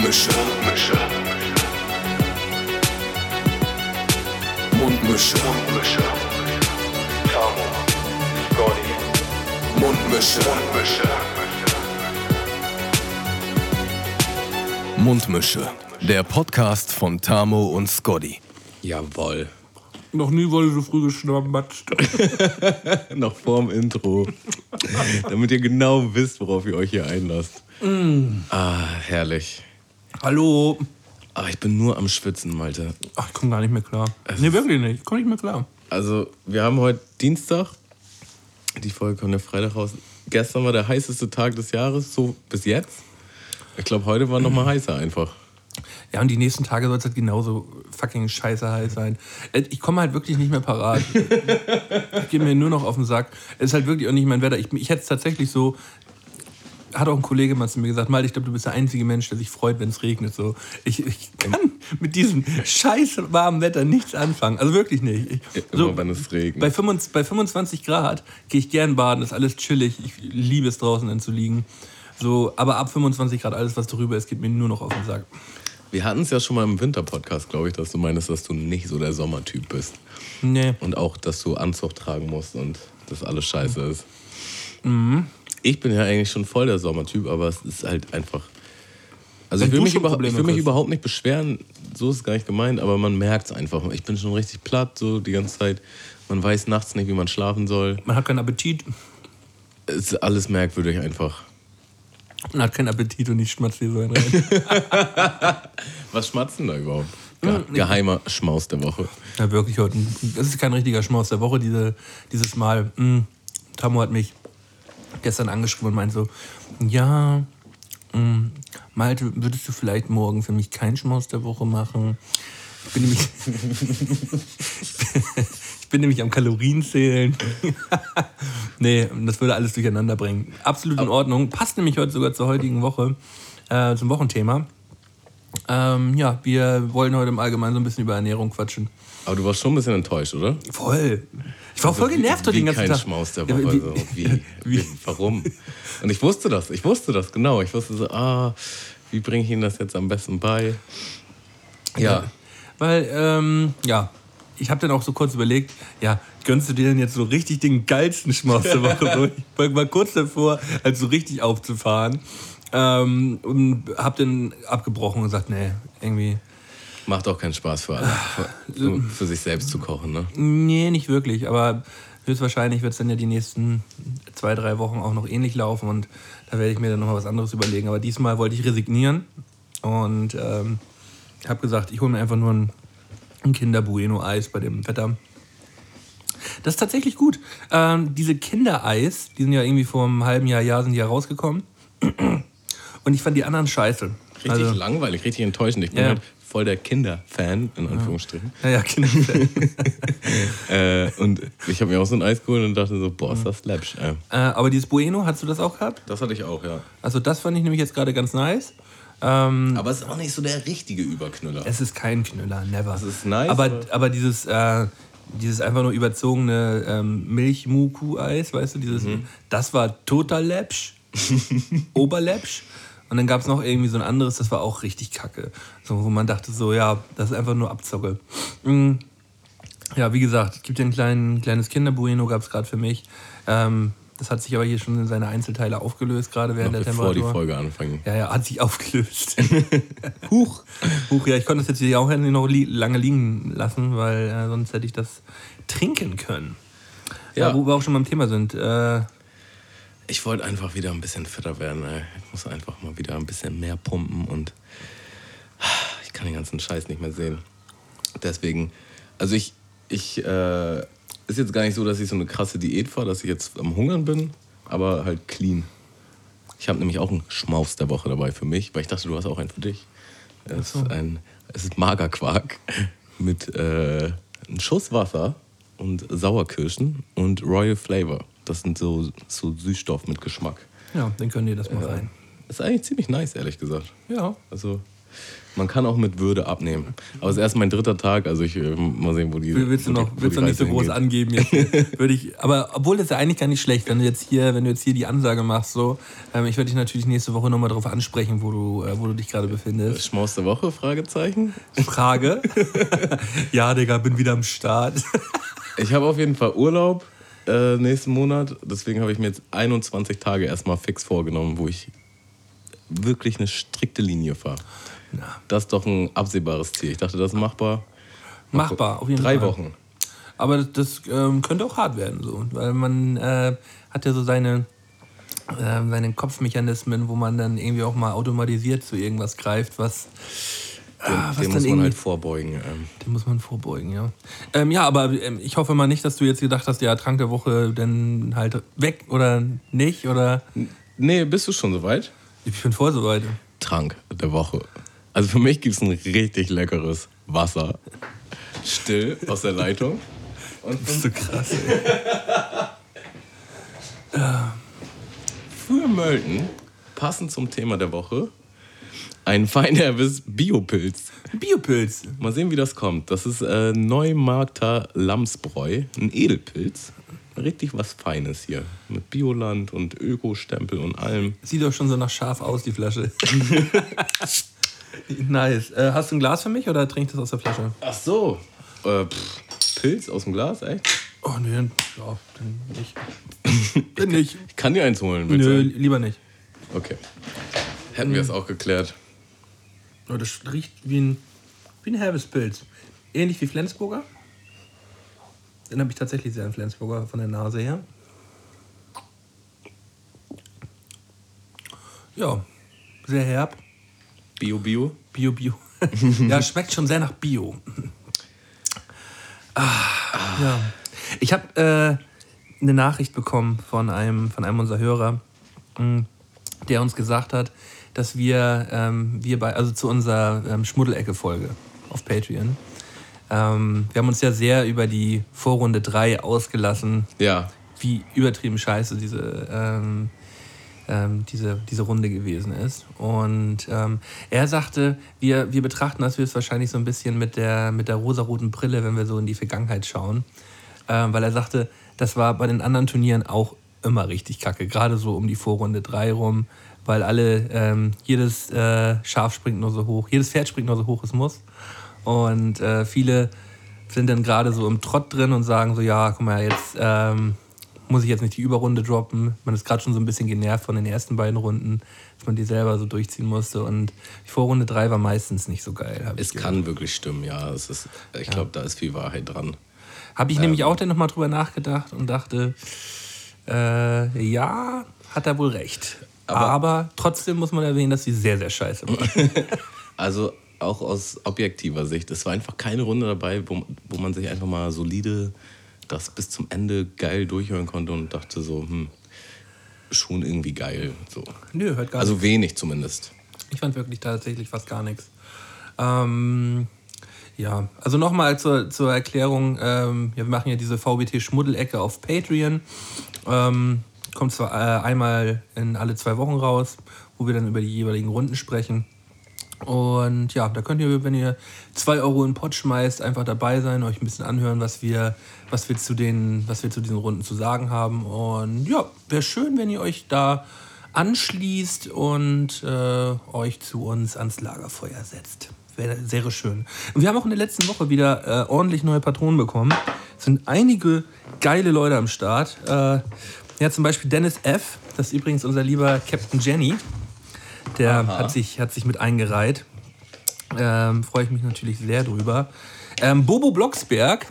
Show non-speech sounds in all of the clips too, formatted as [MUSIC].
Mundmische. Mundmische. Mundmische. Mundmische. Tamo. Scotty. Mundmische. Mundmische. Mundmische. Der Podcast von Tamo und Scotty. Jawoll. Noch nie wurde so früh geschnappt. [LAUGHS] Noch vorm Intro. [LAUGHS] Damit ihr genau wisst, worauf ihr euch hier einlasst. Ah, herrlich. Hallo. Ah, ich bin nur am Schwitzen, Malte. Ach, ich komme gar nicht mehr klar. Nee, wirklich nicht. Ich komme nicht mehr klar. Also, wir haben heute Dienstag. Die Folge kommt ja Freitag raus. Gestern war der heißeste Tag des Jahres, so bis jetzt. Ich glaube, heute war noch mal [CLEARS THROAT] heißer einfach. Ja, und die nächsten Tage soll es halt genauso fucking scheiße heiß sein. Äh, Ich komme halt wirklich nicht mehr parat. [LAUGHS] ich gehe mir nur noch auf den Sack. Es ist halt wirklich auch nicht mein Wetter. Ich, ich hätte es tatsächlich so. Hat auch ein Kollege mal zu mir gesagt, Mal, ich glaube, du bist der einzige Mensch, der sich freut, wenn es regnet. So, ich, ich kann mit diesem scheiß warmen Wetter nichts anfangen. Also wirklich nicht. Ich, Immer so, wenn es regnet. bei, 25, bei 25 Grad gehe ich gern baden, ist alles chillig. Ich liebe es draußen dann zu liegen. So, aber ab 25 Grad, alles was darüber ist, geht mir nur noch auf den Sack. Wir hatten es ja schon mal im Winterpodcast, glaube ich, dass du meinst, dass du nicht so der Sommertyp bist. Nee. Und auch, dass du Anzug tragen musst und dass alles scheiße ist. Mhm. Ich bin ja eigentlich schon voll der Sommertyp, aber es ist halt einfach. Also Wenn ich will, mich, über, ich will mich überhaupt nicht beschweren, so ist es gar nicht gemeint, aber man merkt es einfach. Ich bin schon richtig platt, so die ganze Zeit. Man weiß nachts nicht, wie man schlafen soll. Man hat keinen Appetit. Es ist alles merkwürdig einfach. Man hat keinen Appetit und ich schmatze hier so einen rein. [LAUGHS] Was schmatzt denn da überhaupt? Ge geheimer Schmaus der Woche. ja, wirklich heute. Das ist kein richtiger Schmaus der Woche, diese, dieses Mal. Mm, Tamu hat mich gestern angeschrieben und meint so: Ja, mm, Malte, würdest du vielleicht morgen für mich keinen Schmaus der Woche machen? Ich bin nämlich. [LAUGHS] ich bin nämlich am Kalorienzählen. [LAUGHS] nee, das würde alles durcheinander bringen. Absolut in Ordnung. Passt nämlich heute sogar zur heutigen Woche, äh, zum Wochenthema. Ähm, ja, wir wollen heute im Allgemeinen so ein bisschen über Ernährung quatschen. Aber du warst schon ein bisschen enttäuscht, oder? Voll. Ich war voll genervt heute wie den ganzen kein Tag. Schmaus der Ja, Woche. wie- also, [LAUGHS] wie, wie, warum? Und ich wusste das, ich wusste das, genau. Ich wusste so, ah, wie bringe ich Ihnen das jetzt am besten bei? Ja, Weil, ähm, ja, ich habe dann auch so kurz überlegt, ja, gönnst du dir denn jetzt so richtig den geilsten Schmaus der Woche? [LAUGHS] so, ich war mal kurz davor, halt so richtig aufzufahren. Ähm, und hab dann abgebrochen und gesagt, nee, irgendwie, macht auch keinen Spaß für alle, für, für, für sich selbst zu kochen, ne? nee, nicht wirklich. Aber höchstwahrscheinlich wird es dann ja die nächsten zwei, drei Wochen auch noch ähnlich laufen und da werde ich mir dann noch mal was anderes überlegen. Aber diesmal wollte ich resignieren und ähm, habe gesagt, ich hole mir einfach nur ein, ein Kinder Bueno Eis bei dem Wetter. Das ist tatsächlich gut. Ähm, diese Kindereis, die sind ja irgendwie vor einem halben Jahr, Jahr sind die ja rausgekommen. Und ich fand die anderen scheiße. Richtig Also, langweilig, richtig enttäuschend. Ich bin Ja. halt voll der Kinderfan, in Anführungsstrichen. ja, ja, Kinder. [LAUGHS] Äh, und ich habe mir auch so ein Eis geholt und dachte so, boah, ist das läppsch. Äh, äh, aber dieses Bueno, hast du das auch gehabt? das hatte ich auch, ja. Also das fand ich nämlich jetzt gerade ganz nice. Ähm, Aber es ist auch nicht so der richtige Überknüller. es ist kein Knüller, never. Es ist nice, Aber, aber- aber dieses, äh, dieses einfach nur überzogene ähm, Milch-Muku-Eis, weißt du, dieses, Mhm. das war total läppsch, [LAUGHS] oberläppsch. Und dann gab es noch irgendwie so ein anderes, das war auch richtig kacke. So, wo man dachte so, ja, das ist einfach nur Abzocke. Mm. Ja, wie gesagt, es gibt ja ein klein, kleines Kinderbueno, gab es gerade für mich. Ähm, das hat sich aber hier schon in seine Einzelteile aufgelöst, gerade während Noch der bevor die Temperatur. Folge anfängt. Ja, ja, hat sich aufgelöst. [LAUGHS] Huch. Huch, ja, ich konnte es jetzt hier auch noch li lange liegen lassen, weil äh, sonst hätte ich das trinken können. Ja, Ja. wo wir auch schon beim Thema sind. Äh, Ich wollte einfach wieder ein bisschen fitter werden. Ey. Ich muss einfach mal wieder ein bisschen mehr pumpen und ich kann den ganzen Scheiß nicht mehr sehen. Deswegen, also ich, ich, äh, ist jetzt gar nicht so, dass ich so eine krasse Diät fahre, dass ich jetzt am Hungern bin, aber halt clean. Ich habe nämlich auch einen Schmaus der Woche dabei für mich, weil ich dachte, du hast auch einen für dich. Es ist, ein, es ist Magerquark mit äh, einem Schuss Wasser und Sauerkirschen und Royal Flavor. Das sind so, so Süßstoff mit Geschmack. ja, dann können die das mal rein. Ist eigentlich ziemlich nice, ehrlich gesagt. Ja. Also, Man kann auch mit Würde abnehmen. Aber es ist erst mein dritter Tag, also ich äh, mal sehen, wo die. Willst du noch, die, willst du nicht so groß hingeht. angeben jetzt? [LAUGHS] Würde ich, aber obwohl das ist ja eigentlich gar nicht schlecht, wenn du jetzt hier, wenn du jetzt hier die Ansage machst, so, ähm, ich werde dich natürlich nächste Woche nochmal darauf ansprechen, wo du, äh, wo du dich gerade befindest. Schmaus der Woche? Fragezeichen. Frage. [LAUGHS] [LAUGHS] ja, Digga, bin wieder am Start. Ich habe auf jeden Fall Urlaub äh, nächsten Monat. Deswegen habe ich mir jetzt 21 Tage erstmal fix vorgenommen, wo ich wirklich eine strikte Linie fahre. Das ist doch ein absehbares Ziel. Ich dachte, das ist machbar. Machbar, auf jeden Drei Fall. Wochen. Aber das, das ähm, könnte auch hart werden, so, weil man äh, hat ja so seine, äh, seine Kopfmechanismen, wo man dann irgendwie auch mal automatisiert zu irgendwas greift, was, ah, dem dann muss man halt vorbeugen. Ähm. Dem muss man vorbeugen, ja. Ähm, ja, aber ähm, ich hoffe mal nicht, dass du jetzt gedacht hast, ja, Trank der Woche dann halt weg oder nicht oder. Nee, bist du schon soweit? Ich bin voll soweit. Trank der Woche. Also für mich gibt es ein richtig leckeres Wasser. Still aus der Leitung. Und Bist du krass, ey. [LAUGHS] für Mölten, passend zum Thema der Woche, ein Feinherbes Biopilz. Biopilz. Mal sehen, wie das kommt. Das ist äh, Neumarkter Lamsbräu, ein Edelpilz. Richtig was Feines hier. Mit Bioland und Ökostempel und allem. Sieht doch schon so nach scharf aus, die Flasche. [LAUGHS] nice. Äh, hast du ein Glas für mich oder trink ich das aus der Flasche? Ach so. Äh, pff, Pilz aus dem Glas, echt? Oh, nee, ja, dann nicht. [LAUGHS] dann nicht. Ich kann dir eins holen, willst Nö, lieber nicht. Okay. Hätten wir es auch geklärt. Oh, das riecht wie ein, wie ein herbes Pilz. Ähnlich wie Flensburger. Den habe ich tatsächlich sehr an Flensburger von der Nase her. Ja, sehr herb. Bio, Bio. Bio, Bio. [LAUGHS] ja, schmeckt schon sehr nach Bio. Ah, ja. Ich habe äh, eine Nachricht bekommen von einem, von einem unserer Hörer, mh, der uns gesagt hat, dass wir, ähm, wir bei, also zu unserer ähm, Schmuddelecke-Folge auf Patreon, ähm, wir haben uns ja sehr über die Vorrunde 3 ausgelassen, Ja. wie übertrieben scheiße diese, ähm, ähm, diese, diese Runde gewesen ist. Und ähm, er sagte, wir, wir betrachten das jetzt wahrscheinlich so ein bisschen mit der, mit der rosaroten Brille, wenn wir so in die Vergangenheit schauen. Ähm, weil er sagte, das war bei den anderen Turnieren auch immer richtig kacke, gerade so um die Vorrunde 3 rum, weil alle, ähm, jedes äh, Schaf springt nur so hoch, jedes Pferd springt nur so hoch es muss. Und äh, viele sind dann gerade so im Trott drin und sagen so, ja, guck mal, jetzt ähm, muss ich jetzt nicht die Überrunde droppen. Man ist gerade schon so ein bisschen genervt von den ersten beiden Runden, dass man die selber so durchziehen musste. Und die Vorrunde 3 war meistens nicht so geil. Es kann wirklich stimmen, ja. Es ist, ich glaube, da ist viel Wahrheit dran. Habe ich nämlich auch dann nochmal drüber nachgedacht und dachte, äh, ja, hat er wohl recht. Aber, trotzdem muss man erwähnen, dass sie sehr, sehr scheiße war. [LAUGHS] Also auch aus objektiver Sicht. Es war einfach keine Runde dabei, wo, wo man sich einfach mal solide das bis zum Ende geil durchhören konnte und dachte so, hm, schon irgendwie geil. So. Nö, hört gar Also wenig zumindest. Ich fand wirklich tatsächlich fast gar nichts. Ähm, ja, also nochmal zur, zur Erklärung. Ähm, ja, wir machen ja diese VBT-Schmuddelecke auf Patreon. Ähm, kommt zwar äh, einmal in alle zwei Wochen raus, wo wir dann über die jeweiligen Runden sprechen. Und ja, da könnt ihr, wenn ihr 2 Euro in den Pott schmeißt, einfach dabei sein, euch ein bisschen anhören, was wir, was wir, zu, den, was wir zu diesen Runden zu sagen haben. Und ja, wäre schön, wenn ihr euch da anschließt und äh, euch zu uns ans Lagerfeuer setzt. Wäre sehr schön. Und wir haben auch in der letzten Woche wieder äh, ordentlich neue Patronen bekommen. Es sind einige geile Leute am Start. Äh, ja, zum Beispiel Dennis F., das ist übrigens unser lieber Captain Jenny. Der hat sich, hat sich mit eingereiht. Ähm, Freue ich mich natürlich sehr drüber. Ähm, Bobo Blocksberg,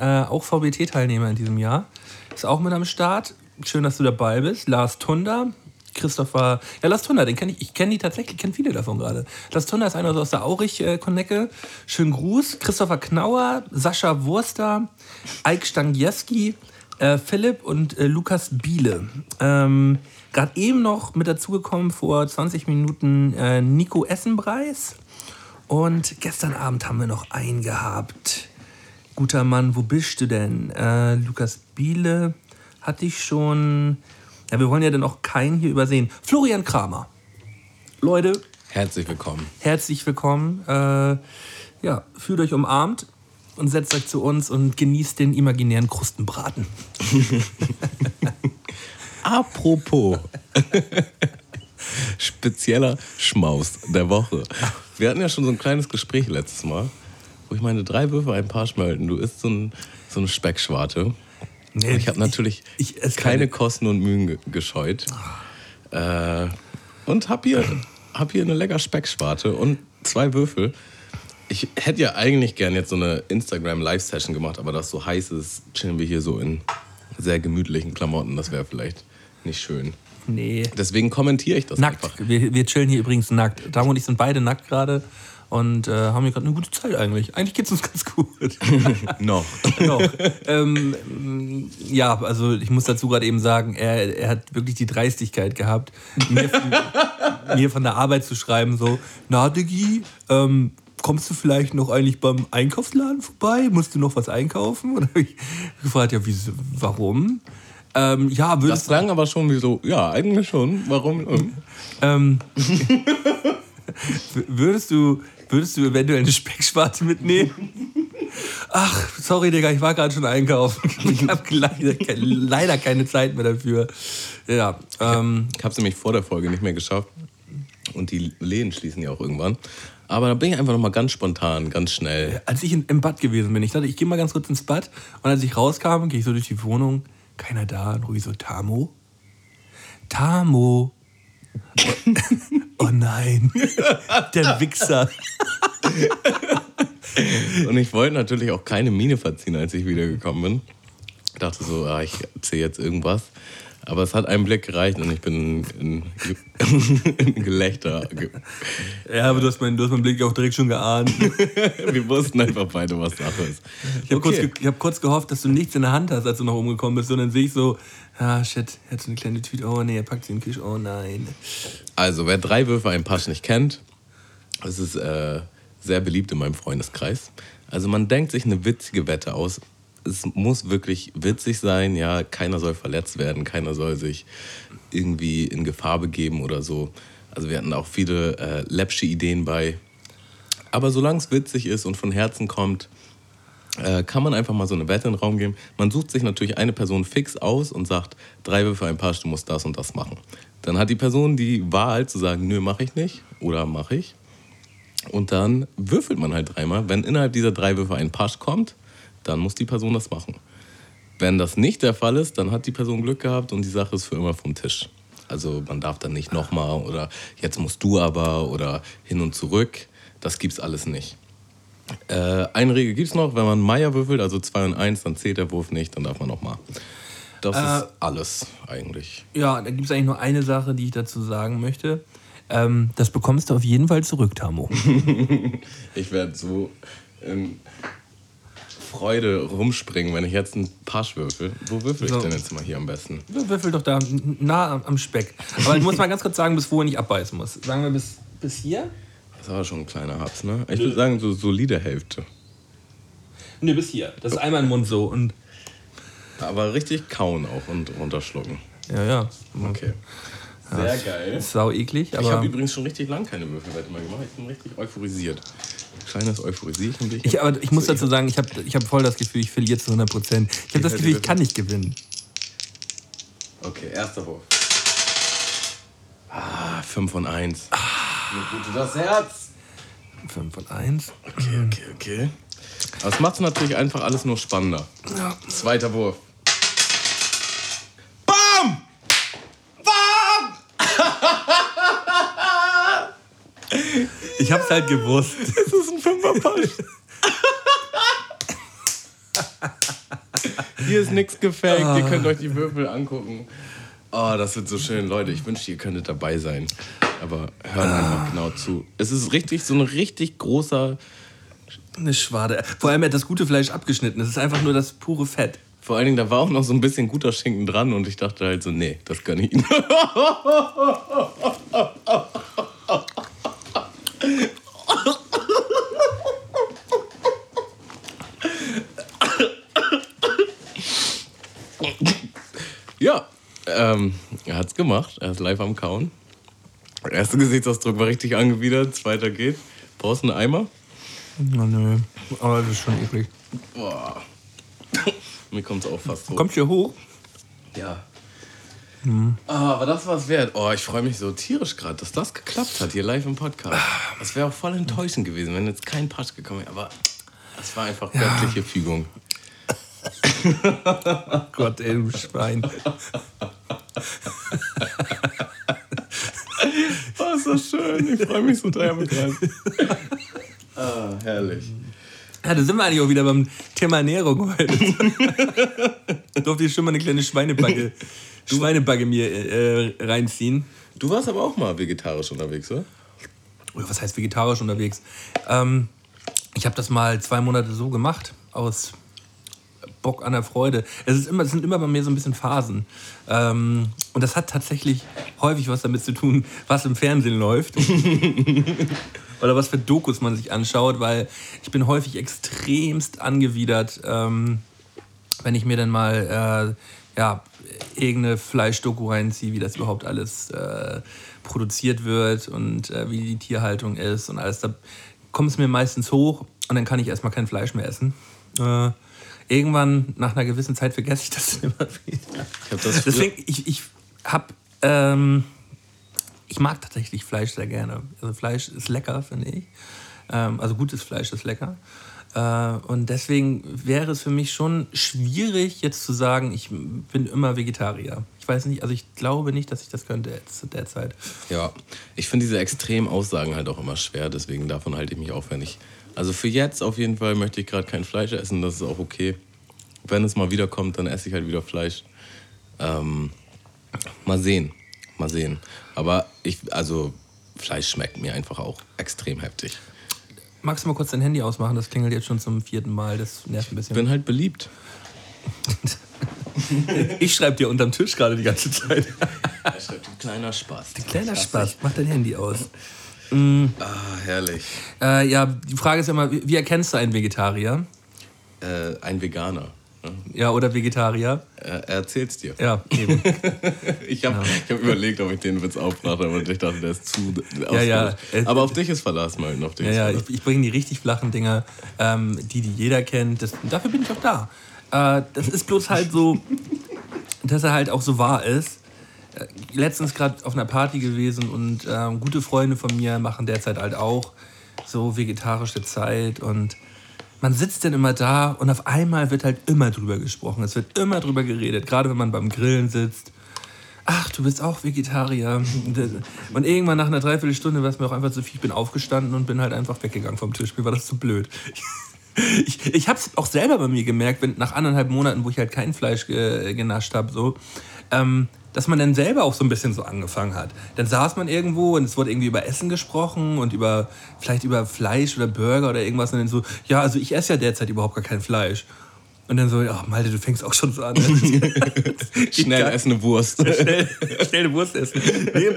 äh, auch VBT-Teilnehmer in diesem Jahr, ist auch mit am Start. Schön, dass du dabei bist. Lars Tunder, Christopher, ja, Lars Tunder, den kenne ich, ich kenne die tatsächlich, kenne viele davon gerade. Lars Tunder ist einer aus der Aurich-Konnecke. Schönen Gruß. Christopher Knauer, Sascha Wurster, Eik Stangiewski, äh, Philipp und äh, Lukas Biele. Ähm, Gerade eben noch mit dazugekommen vor 20 Minuten äh, Nico Essenbreis. Und gestern Abend haben wir noch einen gehabt. Guter Mann, wo bist du denn? Äh, Lukas Biele hatte ich schon. Ja, wir wollen ja dann auch keinen hier übersehen. Florian Kramer. Leute, Herzlich willkommen. Herzlich willkommen. Äh, ja, fühlt euch umarmt und setzt euch zu uns und genießt den imaginären Krustenbraten. [LAUGHS] Apropos. [LAUGHS] Spezieller Schmaus der Woche. Wir hatten ja schon so ein kleines Gespräch letztes Mal, wo ich meine, drei Würfe, ein paar Schmelten. Du isst so, ein, so eine Speckschwarte. Nee, ich habe natürlich ich- ich keine keine- Kosten und Mühen ge gescheut. Äh, und hab hier, hab hier eine lecker Speckschwarte und zwei Würfel. Ich hätte ja eigentlich gern jetzt so eine Instagram-Live-Session gemacht, aber das so heiß ist, chillen wir hier so in sehr gemütlichen Klamotten. Das wäre vielleicht nicht schön. Nee. Deswegen kommentiere ich das Nackt. einfach. Wir, wir chillen hier übrigens nackt. Damo und ich sind beide nackt gerade und äh, haben hier gerade eine gute Zeit eigentlich. Eigentlich geht's uns ganz gut. [LAUGHS] Noch. [LAUGHS] Doch. ähm, ja, also ich muss dazu gerade eben sagen, er, er hat wirklich die Dreistigkeit gehabt, mir von, [LAUGHS] mir von der Arbeit zu schreiben, so, na Diggi, ähm, kommst du vielleicht noch eigentlich beim Einkaufsladen vorbei? Musst du noch was einkaufen? [LAUGHS] Und habe ich gefragt, ja, wieso, warum? Ähm, ja, Das würdest klang aber schon wie so, ja, eigentlich schon. Warum? Ähm, [LAUGHS] würdest du, würdest du eventuell eine Speckschwarte mitnehmen? Ach, sorry, Digga, ich war gerade schon einkaufen. [LAUGHS] Ich habe leider, leider keine Zeit mehr dafür. Ja, ähm, Ich habe es nämlich vor der Folge nicht mehr geschafft. Und die Läden schließen ja auch irgendwann. Aber da bin ich einfach noch mal ganz spontan, ganz schnell. als ich in, im Bad gewesen bin, ich dachte, ich gehe mal ganz kurz ins Bad. Und als ich rauskam, gehe ich so durch die Wohnung, keiner da. Und ruhig so, Tamo? Tamo? Oh, oh nein, der Wichser. Und ich wollte natürlich auch keine Miene verziehen, als ich wiedergekommen bin. Ich dachte so, ah, ich erzähle jetzt irgendwas. Aber es hat einen Blick gereicht und ich bin in, in [LAUGHS] Gelächter. ge- Ja, aber du hast, meinen, du hast meinen Blick auch direkt schon geahnt. [LAUGHS] Wir wussten einfach beide, was Sache ist. Ich habe kurz, Okay. ge ich hab kurz gehofft, dass du nichts in der Hand hast, als du noch umgekommen bist. Und dann sehe ich so, ah shit, er hat so eine kleine Tüte. Oh nee, er packt sie in den Tisch. Oh nein. Also, wer drei Würfe ein Pasch nicht kennt, das ist äh, sehr beliebt in meinem Freundeskreis. Also, man denkt sich eine witzige Wette aus. Es muss wirklich witzig sein, ja. Keiner soll verletzt werden, keiner soll sich irgendwie in Gefahr begeben oder so. Also, wir hatten auch viele äh, läppsche Ideen bei. Aber solange es witzig ist und von Herzen kommt, äh, kann man einfach mal so eine Wette in den Raum geben. Man sucht sich natürlich eine Person fix aus und sagt, drei Würfe ein Pasch, du musst das und das machen. Dann hat die Person die Wahl zu sagen, nö, mache ich nicht oder mache ich. Und dann würfelt man halt dreimal. Wenn innerhalb dieser drei Würfe ein Pasch kommt, dann muss die Person das machen. Wenn das nicht der Fall ist, dann hat die Person Glück gehabt und die Sache ist für immer vom Tisch. Also man darf dann nicht nochmal oder jetzt musst du aber oder hin und zurück. Das gibt's alles nicht. Äh, eine Regel gibt es noch, wenn man Meier würfelt, also 2 und 1, dann zählt der Wurf nicht, dann darf man nochmal. Das Äh, ist alles eigentlich. Ja, da gibt es eigentlich nur eine Sache, die ich dazu sagen möchte. Ähm, das bekommst du auf jeden Fall zurück, Tamo. [LAUGHS] Ich werde so in Freude rumspringen, wenn ich jetzt einen Pasch würfel. Wo würfel So. ich denn jetzt mal hier am besten? Würfel doch da nah am- Speck. Aber ich muss mal ganz kurz sagen, bis wohin ich abbeißen muss. Sagen wir bis, bis hier? Das war schon ein kleiner Haps, ne? Ich würde sagen, so solide Hälfte. Ne, bis hier. Das ist einmal im Mund so und. Aber richtig kauen auch und runterschlucken. Ja, ja. Okay. Sehr geil. Sau eklig, Ich habe übrigens schon richtig lang keine Würfelwette mehr gemacht. Ich bin richtig euphorisiert. Kleines Euphorisiert und ich. Aber ich muss dazu sagen, ich habe ich hab voll das Gefühl, ich verliere zu 100 Prozent. Ich habe das Gefühl, ich kann nicht gewinnen. Okay, erster Wurf. Ah, 5 von 1. Mir blutet das Herz. 5 von 1. Okay, okay, okay. Aber es macht natürlich einfach alles nur spannender. Ja. Zweiter Wurf. Bam! Bam! Ich hab's halt gewusst. [LAUGHS] Das ist ein Fünferpasch. Hier ist nichts gefaked. Ihr könnt euch die Würfel angucken. Oh, das wird so schön. Leute, ich wünschte, ihr könntet dabei sein. Aber hört einfach genau zu. Es ist richtig, so ein richtig großer. Eine Schwade. Vor allem er hat das gute Fleisch abgeschnitten. Das ist einfach nur das pure Fett. Vor allen Dingen, da war auch noch so ein bisschen guter Schinken dran und ich dachte halt so, nee, das kann ich [LAUGHS] nicht. ja, ähm, er hat's gemacht. Er ist live am Kauen. Der erste Gesichtsausdruck war richtig angewidert, zweiter geht. Brauchst du einen Eimer? Na, nö, aber das ist schon eklig. Boah. [LAUGHS] Mir kommt es auch fast hoch. Kommt hier hoch? Ja. Ah, aber das war es wert. Oh, ich freue mich so tierisch gerade, dass das geklappt hat hier live im Podcast. Das wäre auch voll enttäuschend gewesen, wenn jetzt kein Patsch gekommen wäre. Aber es war einfach göttliche Fügung. [LAUGHS] Gott, ey, du Schwein. [LAUGHS] [LAUGHS] Oh, ist das schön. Ich freue mich so derbe gerade. [LAUGHS] ah, herrlich. Ja, da sind wir eigentlich auch wieder beim Thema Ernährung [LAUGHS] heute. Durfte ich schon mal eine kleine Schweinebacke, Schweinebacke mir äh, reinziehen. Du warst aber auch mal vegetarisch unterwegs, oder? Oder was heißt vegetarisch unterwegs? Ähm, ich habe das mal zwei Monate so gemacht, aus Bock an der Freude. Es, ist immer, es sind immer bei mir so ein bisschen Phasen. Ähm, und das hat tatsächlich häufig was damit zu tun, was im Fernsehen läuft. [LAUGHS] Oder was für Dokus man sich anschaut, weil ich bin häufig extremst angewidert, ähm, wenn ich mir dann mal äh, ja, irgendeine Fleischdoku reinziehe, wie das überhaupt alles äh, produziert wird und äh, wie die Tierhaltung ist und alles. Da kommt es mir meistens hoch und dann kann ich erstmal kein Fleisch mehr essen. Äh, irgendwann, nach einer gewissen Zeit, vergesse ich das [LAUGHS] immer wieder. Ich hab das Deswegen, ich, ich habe. Ähm, ich mag tatsächlich Fleisch sehr gerne. Also Fleisch ist lecker, finde ich. Ähm, also gutes Fleisch ist lecker. Äh, und deswegen wäre es für mich schon schwierig, jetzt zu sagen, ich bin immer Vegetarier. Ich weiß nicht, also ich glaube nicht, dass ich das könnte zu der Zeit. Ja, ich finde diese extremen Aussagen halt auch immer schwer, deswegen davon halte ich mich auf, wenn ich. Also für jetzt auf jeden Fall möchte ich gerade kein Fleisch essen, das ist auch okay. Wenn es mal wieder kommt, dann esse ich halt wieder Fleisch. Ähm, mal sehen, mal sehen. Aber ich, also Fleisch schmeckt mir einfach auch extrem heftig. Magst du mal kurz dein Handy ausmachen? Das klingelt jetzt schon zum vierten Mal. Das nervt ein Ich bisschen. bin halt beliebt. [LAUGHS] Ich schreibe dir unterm Tisch gerade die ganze Zeit. Er schreibt ein kleiner Spaß. Kleiner Spaß. Mach dein Handy aus. Ah, herrlich. Äh, ja, die Frage ist ja immer, wie wie erkennst du einen Vegetarier? Äh, ein Veganer. ne? Ja, oder Vegetarier? Er, er erzählt's dir. Ja, eben. [LAUGHS] Ich habe ich hab überlegt, ob ich den Witz aufmache, aber ich dachte, der ist zu Ja, ja. Aber auf dich ist Verlass mal. Auf dich Ja, ja, ich, ich bringe die richtig flachen Dinger, ähm, die, die jeder kennt. Das, dafür bin ich auch da. Äh, das ist bloß halt so, [LAUGHS] dass er halt auch so wahr ist. Äh, Letztens gerade auf einer Party gewesen und ähm, gute Freunde von mir machen derzeit halt auch so vegetarische Zeit und man sitzt dann immer da und auf einmal wird halt immer drüber gesprochen. Es wird immer drüber geredet, gerade wenn man beim Grillen sitzt. Ach, du bist auch Vegetarier. [LAUGHS] Und irgendwann nach einer Dreiviertelstunde war es mir auch einfach zu viel. Ich bin aufgestanden und bin halt einfach weggegangen vom Tisch. Mir war das zu blöd. [LAUGHS] Ich, ich habe es auch selber bei mir gemerkt, wenn nach anderthalb Monaten, wo ich halt kein Fleisch ge, genascht habe, so, ähm, dass man dann selber auch so ein bisschen so angefangen hat. Dann saß man irgendwo und es wurde irgendwie über Essen gesprochen und über vielleicht über Fleisch oder Burger oder irgendwas und dann so, ja, also ich esse ja derzeit überhaupt gar kein Fleisch. Und dann so, ja, Malte, du fängst auch schon so an. [LAUGHS] Schnell Geht ess eine Wurst. [LAUGHS] schnell, schnell eine Wurst essen. Nee,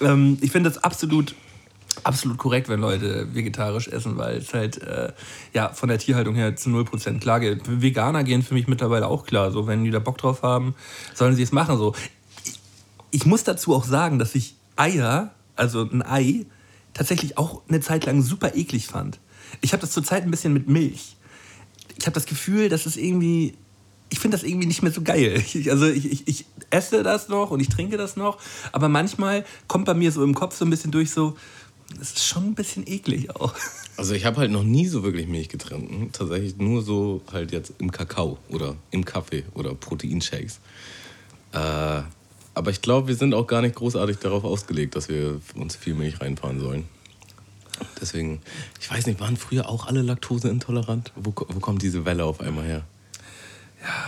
ähm, ich finde das absolut, absolut korrekt, wenn Leute vegetarisch essen, weil es halt äh, ja, von der Tierhaltung her zu 0% klar geht. Veganer gehen für mich mittlerweile auch klar. So, wenn die da Bock drauf haben, sollen sie es machen. So. Ich, ich muss dazu auch sagen, dass ich Eier, also ein Ei, tatsächlich auch eine Zeit lang super eklig fand. Ich habe das zurzeit ein bisschen mit Milch. Ich habe das Gefühl, dass es irgendwie ich finde das irgendwie nicht mehr so geil. [LAUGHS] Ich, also ich, ich, ich esse das noch und ich trinke das noch, aber manchmal kommt bei mir so im Kopf so ein bisschen durch so, es ist schon ein bisschen eklig auch. [LAUGHS] Also ich habe halt noch nie so wirklich Milch getrunken. Tatsächlich nur so halt jetzt im Kakao oder im Kaffee oder Proteinshakes. Äh, aber ich glaube, wir sind auch gar nicht großartig darauf ausgelegt, dass wir uns viel Milch reinfahren sollen. Deswegen, ich weiß nicht, waren früher auch alle laktoseintolerant? Wo, wo kommt diese Welle auf einmal her?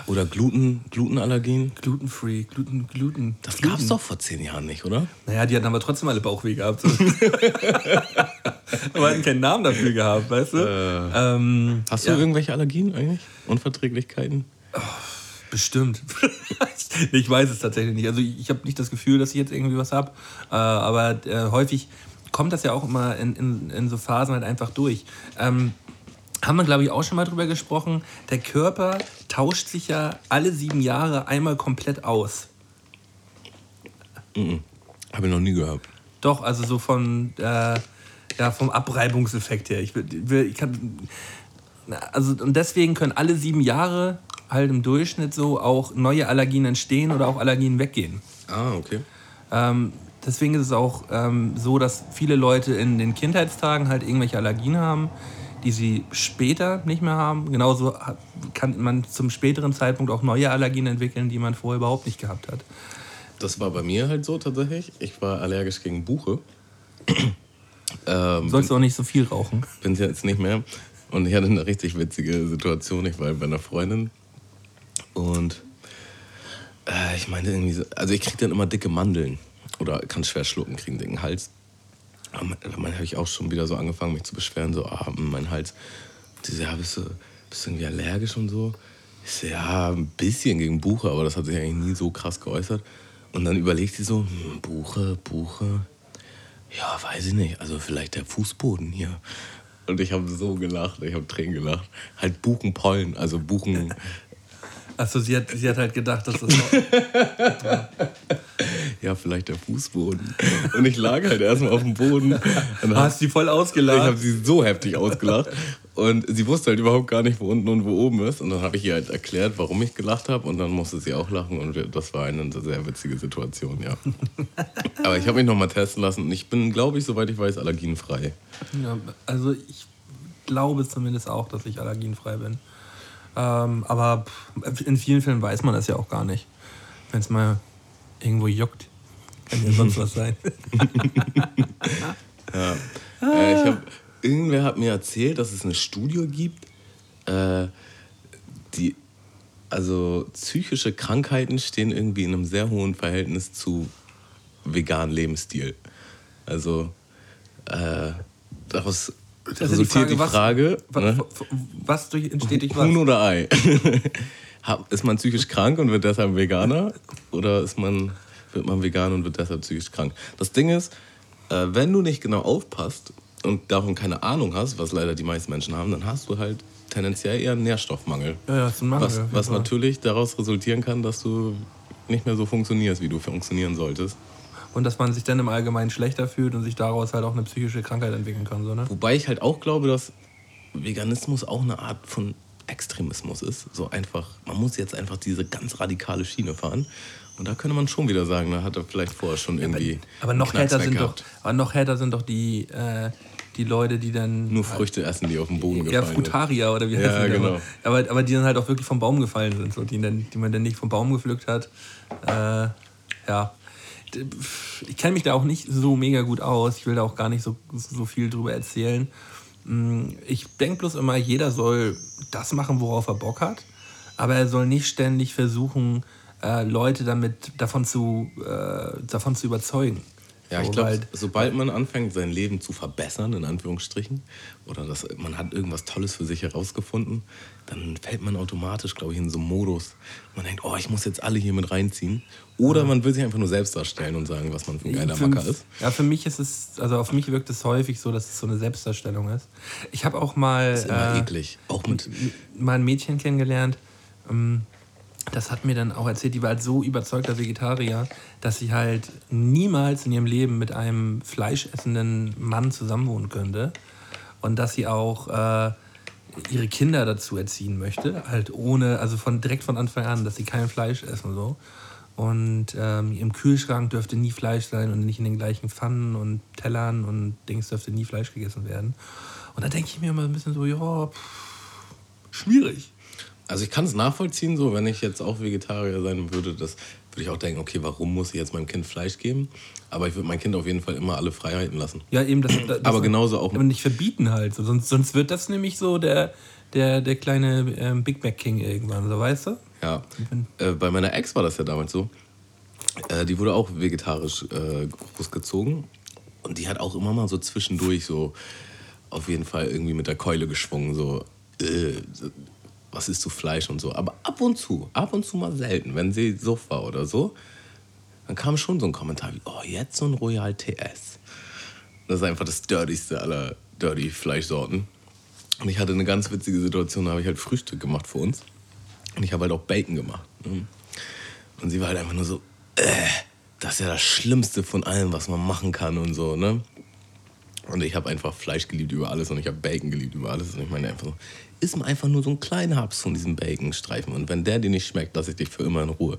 Oder Gluten, Glutenallergien? Glutenfree, Gluten, Gluten. Das Gluten. gab es doch vor zehn Jahren nicht, oder? Naja, die hatten aber trotzdem alle Bauchweh gehabt. [LAUGHS] Aber hatten keinen Namen dafür gehabt, weißt du? Ähm, Hast du ja. irgendwelche Allergien eigentlich? Unverträglichkeiten? Bestimmt. [LAUGHS] ich weiß es tatsächlich nicht. Also ich habe nicht das Gefühl, dass ich jetzt irgendwie was habe. Äh, aber äh, häufig kommt das ja auch immer in, in, in so Phasen halt einfach durch. Ähm, haben wir, glaube ich, auch schon mal drüber gesprochen. Der Körper tauscht sich ja alle sieben Jahre einmal komplett aus. Habe ich noch nie gehört. Doch, also so von, äh, ja, vom Abreibungseffekt her. Ich, ich kann, also, und deswegen können alle sieben Jahre halt im Durchschnitt so auch neue Allergien entstehen oder auch Allergien weggehen. Ah, okay. Ähm, deswegen ist es auch ähm, so, dass viele Leute in den Kindheitstagen halt irgendwelche Allergien haben, die sie später nicht mehr haben. Genauso kann man zum späteren Zeitpunkt auch neue Allergien entwickeln, die man vorher überhaupt nicht gehabt hat. Das war bei mir halt so tatsächlich. Ich war allergisch gegen Buche. [CLEARS THROAT] ähm, Sollst du auch nicht so viel rauchen? Bin jetzt nicht mehr. Und ich hatte eine richtig witzige Situation. Ich war bei einer Freundin und äh, ich meine irgendwie, so, also ich kriege dann immer dicke Mandeln oder kann schwer schlucken, kriegen dicken Hals. Aber dann habe ich auch schon wieder so angefangen, mich zu beschweren, so, ah, mein Hals. Und die so, ja, bist du, bist du irgendwie allergisch und so? Ich so, ja, ein bisschen gegen Buche, aber das hat sich eigentlich nie so krass geäußert. Und dann überlegt sie so, hm, Buche, Buche. Ja, weiß ich nicht. Also vielleicht der Fußboden hier. Und ich habe so gelacht, ich habe Tränen gelacht. Halt Buchenpollen, also Buchen. [LAUGHS] Achso, sie hat, sie hat halt gedacht, dass das. ja. [LAUGHS] ja, vielleicht der Fußboden. Und ich lag halt erstmal auf dem Boden. Und Hast sie voll ausgelacht? Ich habe sie so heftig ausgelacht. Und sie wusste halt überhaupt gar nicht, wo unten und wo oben ist. Und dann habe ich ihr halt erklärt, warum ich gelacht habe. Und dann musste sie auch lachen. Und das war eine sehr witzige Situation, ja. [LAUGHS] Aber ich habe mich nochmal testen lassen. Und ich bin, glaube ich, soweit ich weiß, allergienfrei. Ja, also ich glaube zumindest auch, dass ich allergienfrei bin. Ähm, aber in vielen Fällen weiß man das ja auch gar nicht. Wenn es mal irgendwo juckt, kann ja sonst was sein. [LAUGHS] ja. Äh, ich hab, irgendwer hat mir erzählt, dass es eine Studie gibt, äh, die also psychische Krankheiten stehen irgendwie in einem sehr hohen Verhältnis zu veganen Lebensstil. Also äh, daraus das resultiert die Frage, was, ne? was durch, entsteht durch was? Huhn oder Ei? [LAUGHS] ist man psychisch krank und wird deshalb Veganer? Oder ist man, wird man vegan und wird deshalb psychisch krank? Das Ding ist, äh, wenn du nicht genau aufpasst und davon keine Ahnung hast, was leider die meisten Menschen haben, dann hast du halt tendenziell eher einen Nährstoffmangel. Ja, ja, ist ein Mangel. Was, was natürlich daraus resultieren kann, dass du nicht mehr so funktionierst, wie du funktionieren solltest und dass man sich dann im Allgemeinen schlechter fühlt und sich daraus halt auch eine psychische Krankheit entwickeln kann. So, ne? Wobei ich halt auch glaube, dass Veganismus auch eine Art von Extremismus ist. So einfach, man muss jetzt einfach diese ganz radikale Schiene fahren. Und da könnte man schon wieder sagen, da hat er vielleicht vorher schon irgendwie. Ja, aber, aber, noch härter sind doch, aber noch härter sind doch die, äh, die Leute, die dann. Nur Früchte essen, die auf dem Boden gefallen sind. Ja, Frutarier oder wie heißt ja, genau. Aber, aber die dann halt auch wirklich vom Baum gefallen sind, so, die, dann, die man dann nicht vom Baum gepflückt hat. Äh, ja ich kenne mich da auch nicht so mega gut aus. Ich will da auch gar nicht so, so viel drüber erzählen. Mm, ich denke bloß immer, jeder soll das machen, worauf er Bock hat. Aber er soll nicht ständig versuchen, äh, Leute damit davon zu, äh, davon zu überzeugen. Ja, ich glaube, sobald man anfängt, sein Leben zu verbessern, in Anführungsstrichen, oder dass man hat irgendwas Tolles für sich herausgefunden, dann fällt man automatisch, glaube ich, in so einen Modus. Man denkt, oh, ich muss jetzt alle hier mit reinziehen. Oder man will sich einfach nur selbst darstellen und sagen, was man für ein geiler für, Macker ist. Ja, für mich ist es, also auf mich wirkt es häufig so, dass es so eine Selbstdarstellung ist. Ich habe auch mal. Das ist immer äh, eklig. Auch mit. Mal ein Mädchen kennengelernt. Ähm, das hat mir dann auch erzählt, die war halt so überzeugter Vegetarier, dass sie halt niemals in ihrem Leben mit einem fleischessenden Mann zusammenwohnen könnte. Und dass sie auch äh, ihre Kinder dazu erziehen möchte, halt ohne, also von direkt von Anfang an, dass sie kein Fleisch essen so. Und ähm, im Kühlschrank dürfte nie Fleisch sein und nicht in den gleichen Pfannen und Tellern und Dings dürfte nie Fleisch gegessen werden. Und da denke ich mir immer ein bisschen so, ja, pff, schwierig. Also ich kann es nachvollziehen, so wenn ich jetzt auch Vegetarier sein würde, das würde ich auch denken, okay, warum muss ich jetzt meinem Kind Fleisch geben? Aber ich würde mein Kind auf jeden Fall immer alle Freiheiten lassen. Ja, eben das. das aber genauso auch. Aber nicht verbieten halt. So. Sonst, sonst wird das nämlich so der, der, der kleine ähm, Big Mac King irgendwann, so weißt du? Ja. Äh, bei meiner Ex war das ja damals so. Äh, die wurde auch vegetarisch äh, großgezogen. Und die hat auch immer mal so zwischendurch so auf jeden Fall irgendwie mit der Keule geschwungen, so äh, was isst du Fleisch und so. Aber ab und zu, ab und zu mal selten, wenn sie so war oder so, dann kam schon so ein Kommentar wie, oh, jetzt so ein Royal TS. Das ist einfach das dirtyste aller dirty Fleischsorten. Und ich hatte eine ganz witzige Situation, da habe ich halt Frühstück gemacht für uns. Und ich habe halt auch Bacon gemacht. Ne? Und sie war halt einfach nur so, äh, das ist ja das Schlimmste von allem, was man machen kann und so, ne? Und ich habe einfach Fleisch geliebt über alles und ich habe Bacon geliebt über alles. Und ich meine einfach so, isst mal einfach nur so einen kleinen Haps von diesem Baconstreifen. Und wenn der dir nicht schmeckt, lasse ich dich für immer in Ruhe.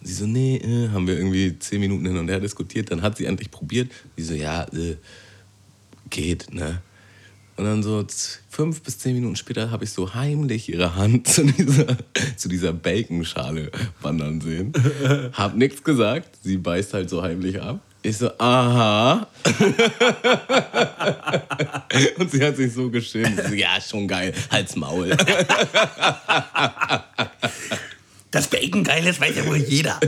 Und sie so, nee, äh, haben wir irgendwie zehn Minuten hin und her diskutiert. Dann hat sie endlich probiert. Sie so, ja, äh, geht, ne? Und dann so fünf bis zehn Minuten später habe ich so heimlich ihre Hand [LAUGHS] zu dieser, zu dieser Baconschale wandern sehen. Hab nichts gesagt. Sie beißt halt so heimlich ab. Ich so, aha. [LAUGHS] Und sie hat sich so geschämt. So, ja, schon geil. Halt's Maul. Das Bacon geil ist, weiß ja wohl jeder.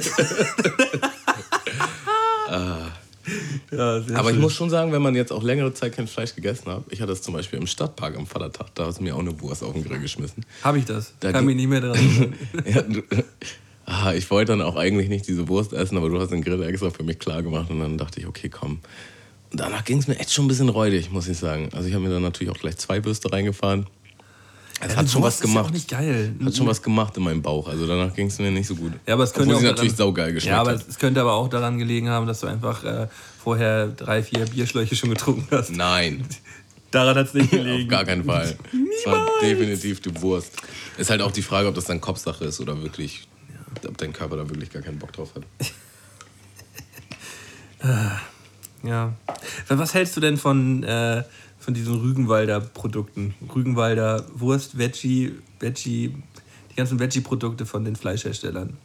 Ja, Aber ich muss schon sagen, wenn man jetzt auch längere Zeit kein Fleisch gegessen hat, ich hatte das zum Beispiel im Stadtpark am Vatertag, da hast du mir auch eine Wurst auf den Grill geschmissen. Habe ich das? Da Kann mich nicht mehr daran [LAUGHS] ja, ah, ich wollte dann auch eigentlich nicht diese Wurst essen, aber du hast den Grill extra für mich klar gemacht und dann dachte ich, okay, komm. Und danach ging es mir echt schon ein bisschen räudig, muss ich sagen. Also ich habe mir dann natürlich auch gleich zwei Würste reingefahren. Es Ja, hat schon was ist ja gemacht. auch nicht geil. Hat schon was gemacht in meinem Bauch. Also danach ging es mir nicht so gut. Ja, aber es könnte Obwohl auch daran- natürlich saugeil geschmeckt Ja, aber hat. es könnte aber auch daran gelegen haben, dass du einfach äh, vorher drei, vier Bierschläuche schon getrunken hast. Nein, [LAUGHS] Daran hat es nicht auf gelegen. gar keinen Fall. Es war definitiv die Wurst. Ist halt auch die Frage, ob das dann Kopfsache ist oder wirklich, ob dein Körper da wirklich gar keinen Bock drauf hat. [LAUGHS] Ja. Was hältst du denn von, äh, von diesen Rügenwalder Produkten? Rügenwalder Wurst, Veggie, Veggie, die ganzen Veggie-Produkte von den Fleischherstellern.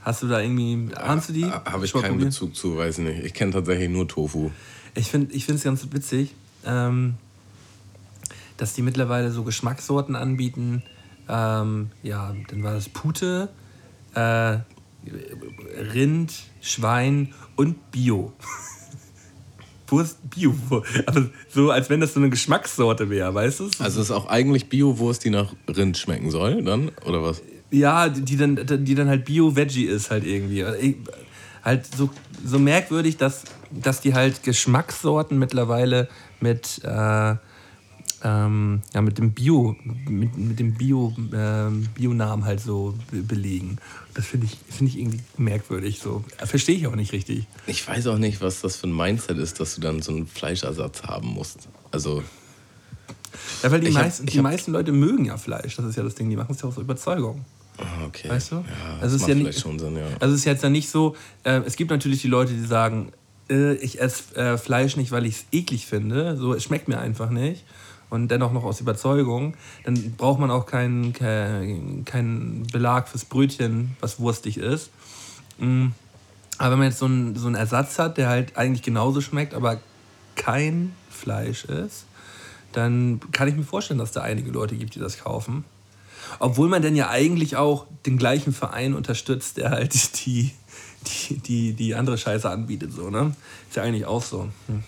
Hast du da irgendwie, ahnst du die? Habe ich Schon mal keinen? Bezug zu, weiß nicht. Ich kenne tatsächlich nur Tofu. Ich finde es ganz witzig, ähm, dass die mittlerweile so Geschmackssorten anbieten. Ähm, ja, dann war das Pute, äh, Rind, Schwein und Bio. [LAUGHS] Wurst Bio. Aber so, als wenn das so eine Geschmackssorte wäre, weißt du? Also ist auch eigentlich Bio-Wurst, die nach Rind schmecken soll, dann? Oder was? Ja, die dann, die dann halt Bio-Veggie ist halt irgendwie. Halt so, so merkwürdig, dass, dass die halt Geschmackssorten mittlerweile mit, äh, ähm, ja, mit dem Bio, mit, mit dem Bio, ähm, Bio-Namen halt so be- belegen. Das finde ich, finde ich irgendwie merkwürdig. So. Verstehe ich auch nicht richtig. Ich weiß auch nicht, was das für ein Mindset ist, dass du dann so einen Fleischersatz haben musst. Also, Ja, weil die, hab- meisten, die meisten Leute mögen ja Fleisch. Das ist ja das Ding. Die machen es ja aus Überzeugung. ah, okay. Weißt du? Ja, Also das ist macht ja nicht- schon Sinn, ja. Also es ist jetzt ja nicht so, äh, es gibt natürlich die Leute, die sagen, äh, ich esse äh, Fleisch nicht, weil ich es eklig finde, so es schmeckt mir einfach nicht und dennoch noch aus Überzeugung, dann braucht man auch keinen kein, keinen Belag fürs Brötchen, was wurstig ist. Mm. Aber wenn man jetzt so einen, so einen Ersatz hat, der halt eigentlich genauso schmeckt, aber kein Fleisch ist, dann kann ich mir vorstellen, dass da einige Leute gibt, die das kaufen. Obwohl man dann ja eigentlich auch den gleichen Verein unterstützt, der halt [LAUGHS] die, die, die, die andere Scheiße anbietet. So, ne? Ist ja eigentlich auch so. Hm.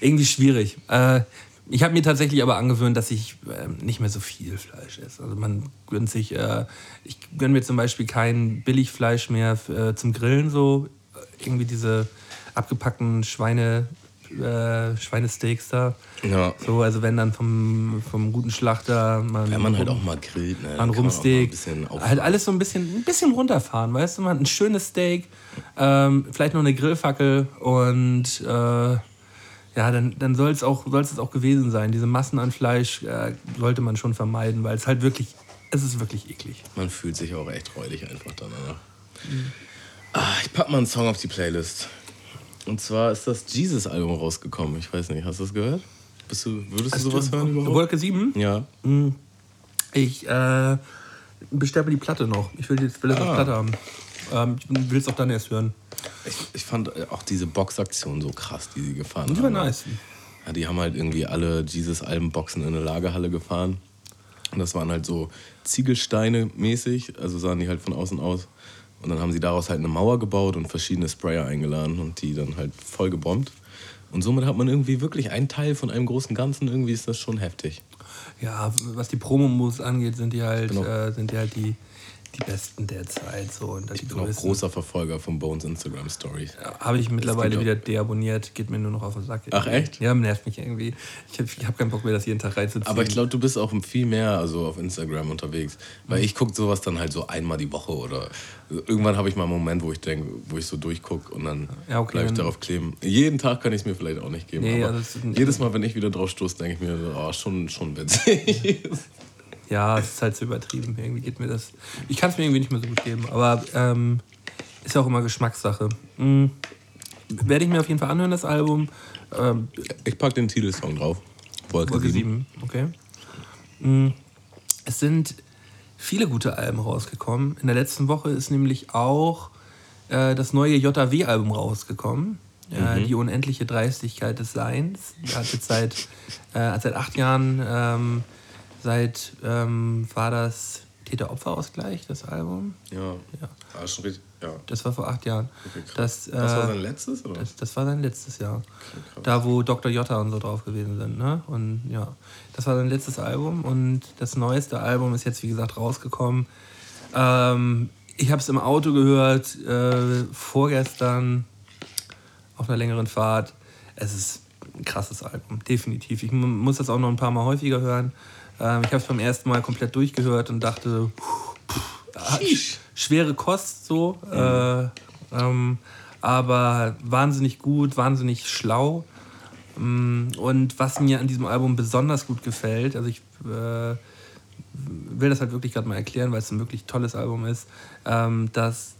Irgendwie schwierig. Äh, ich habe mir tatsächlich aber angewöhnt, dass ich ähm, nicht mehr so viel Fleisch esse. Also man gönnt sich, äh, ich gönne mir zum Beispiel kein Billigfleisch mehr äh, zum Grillen, so irgendwie diese abgepackten Schweine, äh, Schweinesteaks da. Ja. So, also wenn dann vom, vom guten Schlachter man, Wenn man halt auch mal grillt, ne? mal ein Rumsteak, halt alles so ein bisschen, ein bisschen runterfahren, weißt du, man, ein schönes Steak, ähm, vielleicht noch eine Grillfackel und äh, ja, dann, dann soll es auch, soll's es auch gewesen sein. Diese Massen an Fleisch äh, sollte man schon vermeiden, weil es halt wirklich, es ist wirklich eklig. Man fühlt sich auch echt räudig einfach danach. Ah, ich pack mal einen Song auf die Playlist. Und zwar ist das Jesus-Album rausgekommen. Ich weiß nicht, hast du das gehört? Bist du, würdest du sowas hören überhaupt? Wolke 7? Ja. Ich äh, bestelle die Platte noch. Ich will jetzt will das auf Ah. Platte haben. Ähm, ich will es auch dann erst hören. Ich, ich fand auch diese Boxaktion so krass, die sie gefahren Die war haben. nice. Ja, die haben halt irgendwie alle Jesus-Alben-Boxen in eine Lagerhalle gefahren. Und das waren halt so Ziegelsteine mäßig, also sahen die halt von außen aus. Und dann haben sie daraus halt eine Mauer gebaut und verschiedene Sprayer eingeladen und die dann halt voll gebombt. Und somit hat man irgendwie wirklich einen Teil von einem großen Ganzen. Irgendwie ist das schon heftig. Ja, was die Promo-Moves angeht, sind die halt, Genau. äh, sind die halt die, die besten der Zeit. So, und ich bin auch großer Verfolger von Bones Instagram Stories. Ja, Habe ich mittlerweile wieder deabonniert, geht mir nur noch auf den Sack. Ach echt? Ja, nervt mich irgendwie. Ich habe hab keinen Bock mehr, das jeden Tag reinzuziehen. Aber ich glaube, du bist auch viel mehr also auf Instagram unterwegs. Weil mhm. ich gucke sowas dann halt so einmal die Woche oder irgendwann habe ich mal einen Moment, wo ich denke, wo ich so durchgucke und dann ja, okay, bleibe ich darauf kleben. Jeden Tag kann ich es mir vielleicht auch nicht geben. Nee, aber jedes Mal, wenn ich wieder drauf stoße, denke ich mir, oh, schon, schon witzig. [LAUGHS] Ja, es ist halt so übertrieben. Irgendwie geht mir das. Ich kann es mir irgendwie nicht mehr so gut geben, aber ähm, ist ja auch immer Geschmackssache. Mhm. Werde ich mir auf jeden Fall anhören, das Album. Ähm, ich packe den Titelsong drauf. Wolke, Wolke 7. 7. Okay. Mhm. Es sind viele gute Alben rausgekommen. In der letzten Woche ist nämlich auch äh, das neue JW-Album rausgekommen. Äh, mhm. Die unendliche Dreistigkeit des Seins. Er hat jetzt seit, äh, seit acht Jahren ähm, Seit ähm, war das Täter-Opfer-Ausgleich, das Album? Ja. ja. Ah, schon richtig, ja. Das war vor acht Jahren. Okay, das, äh, das war sein letztes? Oder? Das, das war sein letztes Jahr. Okay, da, wo Dr. Jotta und so drauf gewesen sind. Ne? Und ja, das war sein letztes Album und das neueste Album ist jetzt, wie gesagt, rausgekommen. Ähm, ich habe es im Auto gehört, äh, vorgestern auf einer längeren Fahrt. Es ist ein krasses Album, definitiv. Ich muss das auch noch ein paar Mal häufiger hören. Ähm, ich habe es beim ersten Mal komplett durchgehört und dachte, pff, schwere Kost so, mhm. äh, ähm, aber wahnsinnig gut, wahnsinnig schlau. Ähm, und was mir an diesem Album besonders gut gefällt, also ich äh, will das halt wirklich gerade mal erklären, weil es ein wirklich tolles Album ist, ähm, dass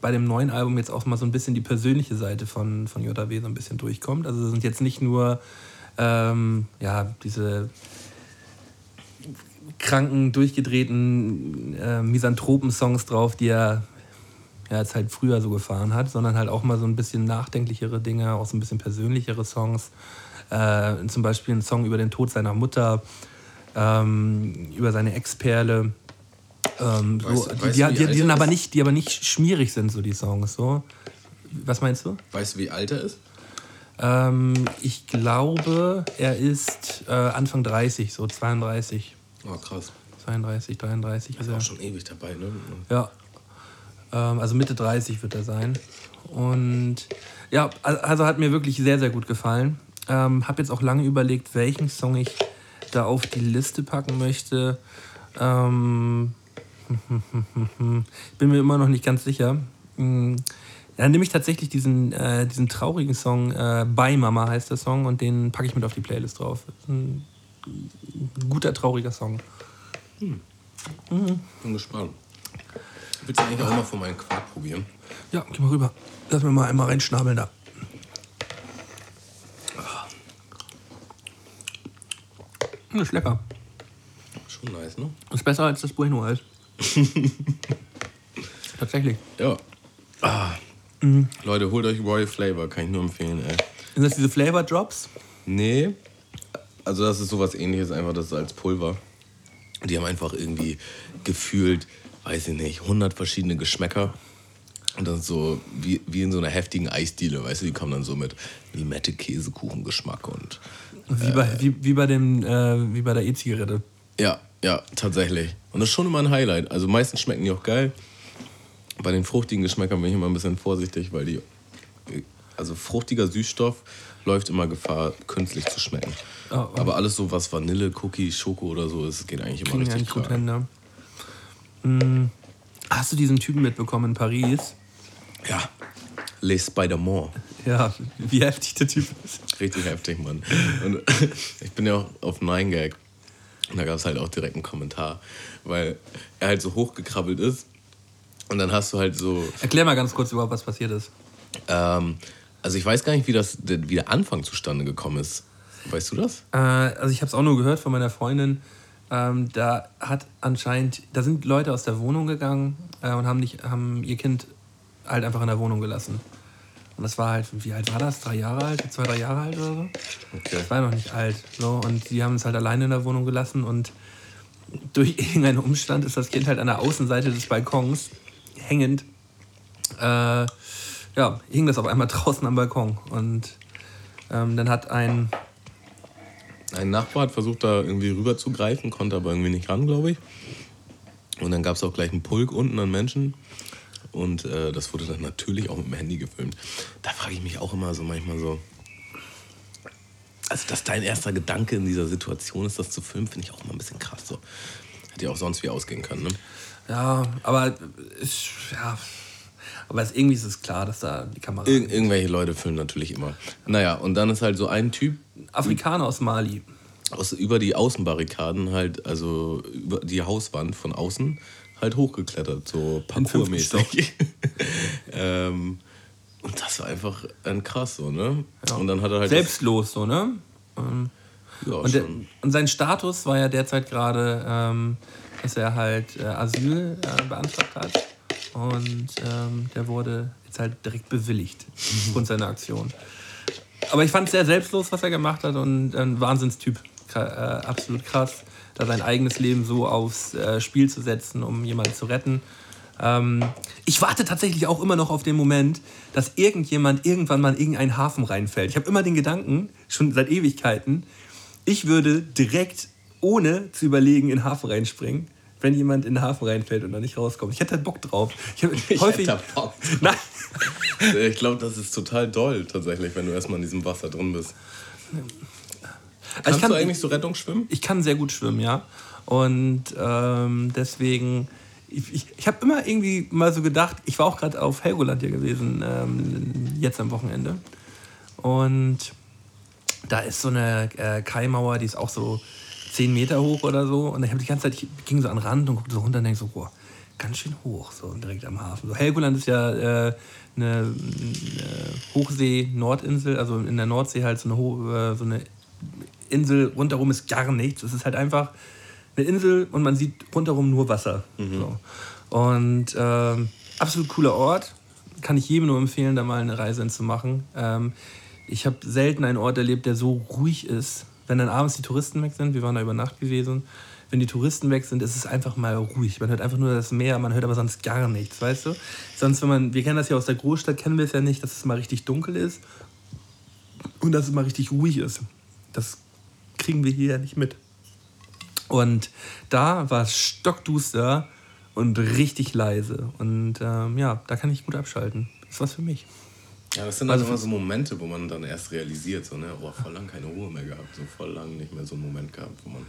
bei dem neuen Album jetzt auch mal so ein bisschen die persönliche Seite von, von JW so ein bisschen durchkommt. Also es sind jetzt nicht nur ähm, ja, diese kranken, durchgedrehten äh, Misanthropen-Songs drauf, die er ja, jetzt halt früher so gefahren hat, sondern halt auch mal so ein bisschen nachdenklichere Dinge, auch so ein bisschen persönlichere Songs. Äh, zum Beispiel ein Song über den Tod seiner Mutter, ähm, über seine Ex-Perle. Ähm, so, die, die, die, die, sind aber nicht, die aber nicht schmierig sind, so die Songs. So. Was meinst du? Weißt du, wie alt er ist? Ähm, ich glaube, er ist äh, Anfang 30, so 32. Oh, krass. 32, 33 ist er. auch schon ewig dabei, ne? Ja. Ähm, also Mitte 30 wird er sein. Und ja, also hat mir wirklich sehr, sehr gut gefallen. Ähm, habe jetzt auch lange überlegt, welchen Song ich da auf die Liste packen möchte. Ähm, [LAUGHS] bin mir immer noch nicht ganz sicher. Dann nehme ich tatsächlich diesen, äh, diesen traurigen Song, äh, Bye Mama heißt der Song, und den packe ich mit auf die Playlist drauf. Ein guter, trauriger Song. Hm. Mhm. Bin gespannt. Willst du eigentlich auch mal von meinem Quark probieren? Ja, geh mal rüber. Lass mir mal einmal reinschnabeln da. Hm, ist lecker. Schon nice, ne? Ist besser als das Bueno-Eis. [LAUGHS] Tatsächlich. Ja. Ah. Mhm. Leute, holt euch Royal Flavor, kann ich nur empfehlen, ey. Sind das diese Flavor Drops? Nee, also das ist sowas ähnliches, einfach das als Pulver. Die haben einfach irgendwie gefühlt, weiß ich nicht, 100 verschiedene Geschmäcker. Und ist so wie, wie in so einer heftigen Eisdiele, weißt du, die kommen dann so mit Limette, Käsekuchen, Geschmack und. Wie, bei, äh, wie, wie, bei dem, äh, wie bei der E-Zigarette. Ja, ja, tatsächlich. Und das ist schon immer ein Highlight. Also meistens schmecken die auch geil. Bei den fruchtigen Geschmäckern bin ich immer ein bisschen vorsichtig, weil die. Also fruchtiger Süßstoff läuft immer Gefahr, künstlich zu schmecken. Oh, oh. Aber alles so, was Vanille, Cookie, Schoko oder so ist, geht eigentlich immer richtig gut. Ne? Hm. Hast du diesen Typen mitbekommen in Paris? Ja. Les Spider-Man. Ja, wie heftig der Typ ist. Richtig heftig, Mann. Und [LAUGHS] ich bin ja auch auf 9gag. Und da gab es halt auch direkt einen Kommentar, weil er halt so hochgekrabbelt ist. Und dann hast du halt so. Erklär mal ganz kurz überhaupt, was passiert ist. Ähm, also ich weiß gar nicht, wie, das, wie der Anfang zustande gekommen ist. Weißt du das? Äh, also ich habe es auch nur gehört von meiner Freundin. Ähm, da hat anscheinend, da sind Leute aus der Wohnung gegangen äh, und haben, nicht, haben ihr Kind halt einfach in der Wohnung gelassen. Und das war halt, wie alt war das? Drei Jahre alt? Zwei, drei Jahre alt oder so? Okay. Das war noch nicht alt. So. Und die haben es halt alleine in der Wohnung gelassen und durch [LAUGHS] irgendeinen Umstand ist das Kind halt an der Außenseite des Balkons hängend äh, ja, hing das auf einmal [LAUGHS] draußen am Balkon. Und ähm, dann hat ein. Ein Nachbar hat versucht, da irgendwie rüber zu greifen, konnte aber irgendwie nicht ran, glaube ich. Und dann gab es auch gleich einen Pulk unten an Menschen. Und äh, das wurde dann natürlich auch mit dem Handy gefilmt. Da frage ich mich auch immer so manchmal so. Also, dass dein erster Gedanke in dieser Situation ist, das zu filmen, finde ich auch immer ein bisschen krass. So. Hätte ja auch sonst wie ausgehen können, ne? Ja, aber ist, ja, aber es, irgendwie ist es klar, dass da die Kamera. Ir irgendwelche Leute filmen natürlich immer. Naja, und dann ist halt so ein Typ. Afrikaner aus Mali. Aus, über die Außenbarrikaden halt, also über die Hauswand von außen, halt hochgeklettert, so parkourmäßig. [LAUGHS] ähm, und das war einfach ein krass so, ne? Ja. Und dann hat er halt. Selbstlos, so, ne? Ähm, Ja, und, der, und sein Status war ja derzeit gerade, ähm, dass er halt äh, Asyl äh, beantragt hat. Und ähm, der wurde jetzt halt direkt bewilligt aufgrund seiner Aktion. Aber ich fand es sehr selbstlos, was er gemacht hat und ein Wahnsinnstyp. Äh, absolut krass, da sein eigenes Leben so aufs äh, Spiel zu setzen, um jemanden zu retten. Ähm, ich warte tatsächlich auch immer noch auf den Moment, dass irgendjemand irgendwann mal in irgendeinen Hafen reinfällt. Ich habe immer den Gedanken, schon seit Ewigkeiten, ich würde direkt, ohne zu überlegen, in den Hafen reinspringen, wenn jemand in den Hafen reinfällt und dann nicht rauskommt. Ich hätte halt Bock drauf. Ich, [LAUGHS] Ich häufig. hätte da Bock drauf. [LAUGHS] Nein. Ich glaube, das ist total doll, tatsächlich, wenn du erstmal in diesem Wasser drin bist. Kannst Also kann- du eigentlich so Rettungsschwimmen? Ich kann sehr gut schwimmen, ja. Und ähm, deswegen, ich, ich, ich habe immer irgendwie mal so gedacht, ich war auch gerade auf Helgoland hier gewesen, ähm, jetzt am Wochenende. Und da ist so eine äh, Kaimauer, die ist auch so 10 Meter hoch oder so. Und ich habe die ganze Zeit, ich ging so an den Rand und guckte so runter und denke so, boah, ganz schön hoch, so direkt am Hafen. So, Helgoland ist ja äh, eine, eine Hochsee-Nordinsel, also in der Nordsee halt so eine, Ho äh, so eine Insel, rundherum ist gar nichts. Es ist halt einfach eine Insel und man sieht rundherum nur Wasser. So. Und ähm, absolut cooler Ort. Kann ich jedem nur empfehlen, da mal eine Reise hinzumachen. Ähm, ich habe selten einen Ort erlebt, der so ruhig ist. Wenn dann abends die Touristen weg sind, wir waren da über Nacht gewesen, wenn die Touristen weg sind, ist es einfach mal ruhig. Man hört einfach nur das Meer, man hört aber sonst gar nichts, weißt du? Sonst, wenn man, wir kennen das ja aus der Großstadt, kennen wir es ja nicht, dass es mal richtig dunkel ist und dass es mal richtig ruhig ist. Das kriegen wir hier ja nicht mit. Und da war es stockduster und richtig leise. Und ähm, ja, da kann ich gut abschalten. Das ist was für mich. Ja, das sind Also immer so Momente, wo man dann erst realisiert, so, ne, oh, voll lang keine Ruhe mehr gehabt, so voll lang nicht mehr so einen Moment gehabt, wo man.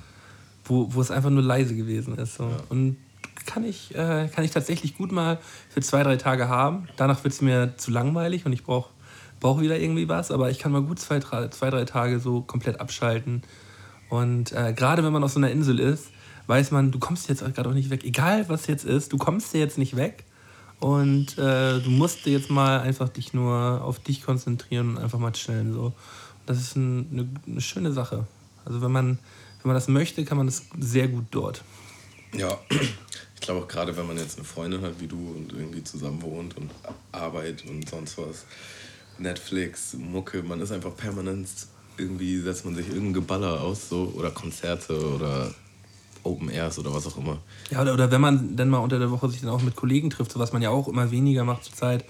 Wo, wo es einfach nur leise gewesen ist. So. Ja. Und kann ich, äh, kann ich tatsächlich gut mal für zwei, drei Tage haben. Danach wird es mir zu langweilig und ich brauche brauch wieder irgendwie was. Aber ich kann mal gut zwei, drei- zwei drei Tage so komplett abschalten. Und äh, gerade wenn man auf so einer Insel ist, weiß man, du kommst jetzt gerade auch nicht weg. Egal was jetzt ist, du kommst dir jetzt nicht weg. Und äh, du musst jetzt mal einfach dich nur auf dich konzentrieren und einfach mal chillen. So. Das ist ein, eine, eine schöne Sache. Also wenn man, wenn man das möchte, kann man das sehr gut dort. Ja, ich glaube auch gerade, wenn man jetzt eine Freundin hat wie du und irgendwie zusammen wohnt und Arbeit und sonst was, Netflix, Mucke, man ist einfach permanent irgendwie, setzt man sich irgendein Geballer aus, so, oder Konzerte oder Open Airs oder was auch immer. Ja, oder, oder wenn man dann mal unter der Woche sich dann auch mit Kollegen trifft, so was man ja auch immer weniger macht zurzeit.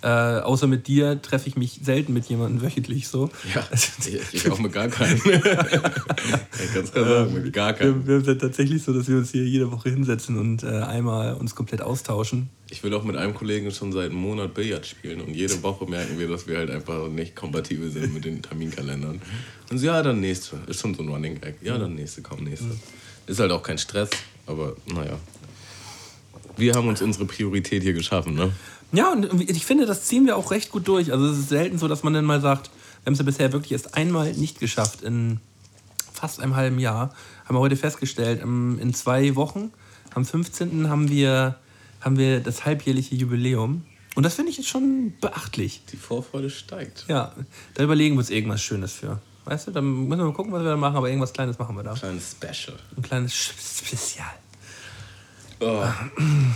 Äh, außer mit dir treffe ich mich selten mit jemandem wöchentlich so. Ja, [LAUGHS] ich, ich auch mit gar keinen. [LAUGHS] ich kann es sagen, mit gar keinen. Wir, wir sind tatsächlich so, dass wir uns hier jede Woche hinsetzen und äh, einmal uns komplett austauschen. Ich will auch mit einem Kollegen schon seit einem Monat Billard spielen und jede Woche merken wir, dass wir halt einfach nicht kompatibel sind mit den Terminkalendern. Und so, ja, dann nächste. Ist schon so ein Running Gag. Ja, dann nächste, komm, nächste. Ist halt auch kein Stress, aber naja. Wir haben uns unsere Priorität hier geschaffen, ne? Ja, und ich finde, das ziehen wir auch recht gut durch. Also es ist selten so, dass man dann mal sagt, wir haben es ja bisher wirklich erst einmal nicht geschafft in fast einem halben Jahr. Haben wir heute festgestellt, im- in zwei Wochen, am 15. haben wir, haben wir das halbjährliche Jubiläum. Und das finde ich jetzt schon beachtlich. Die Vorfreude steigt. Ja, da überlegen wir uns irgendwas Schönes für. Weißt du, dann müssen wir mal gucken, was wir da machen, aber irgendwas Kleines machen wir da. Kleines Special. Ein kleines Spezial. Oh,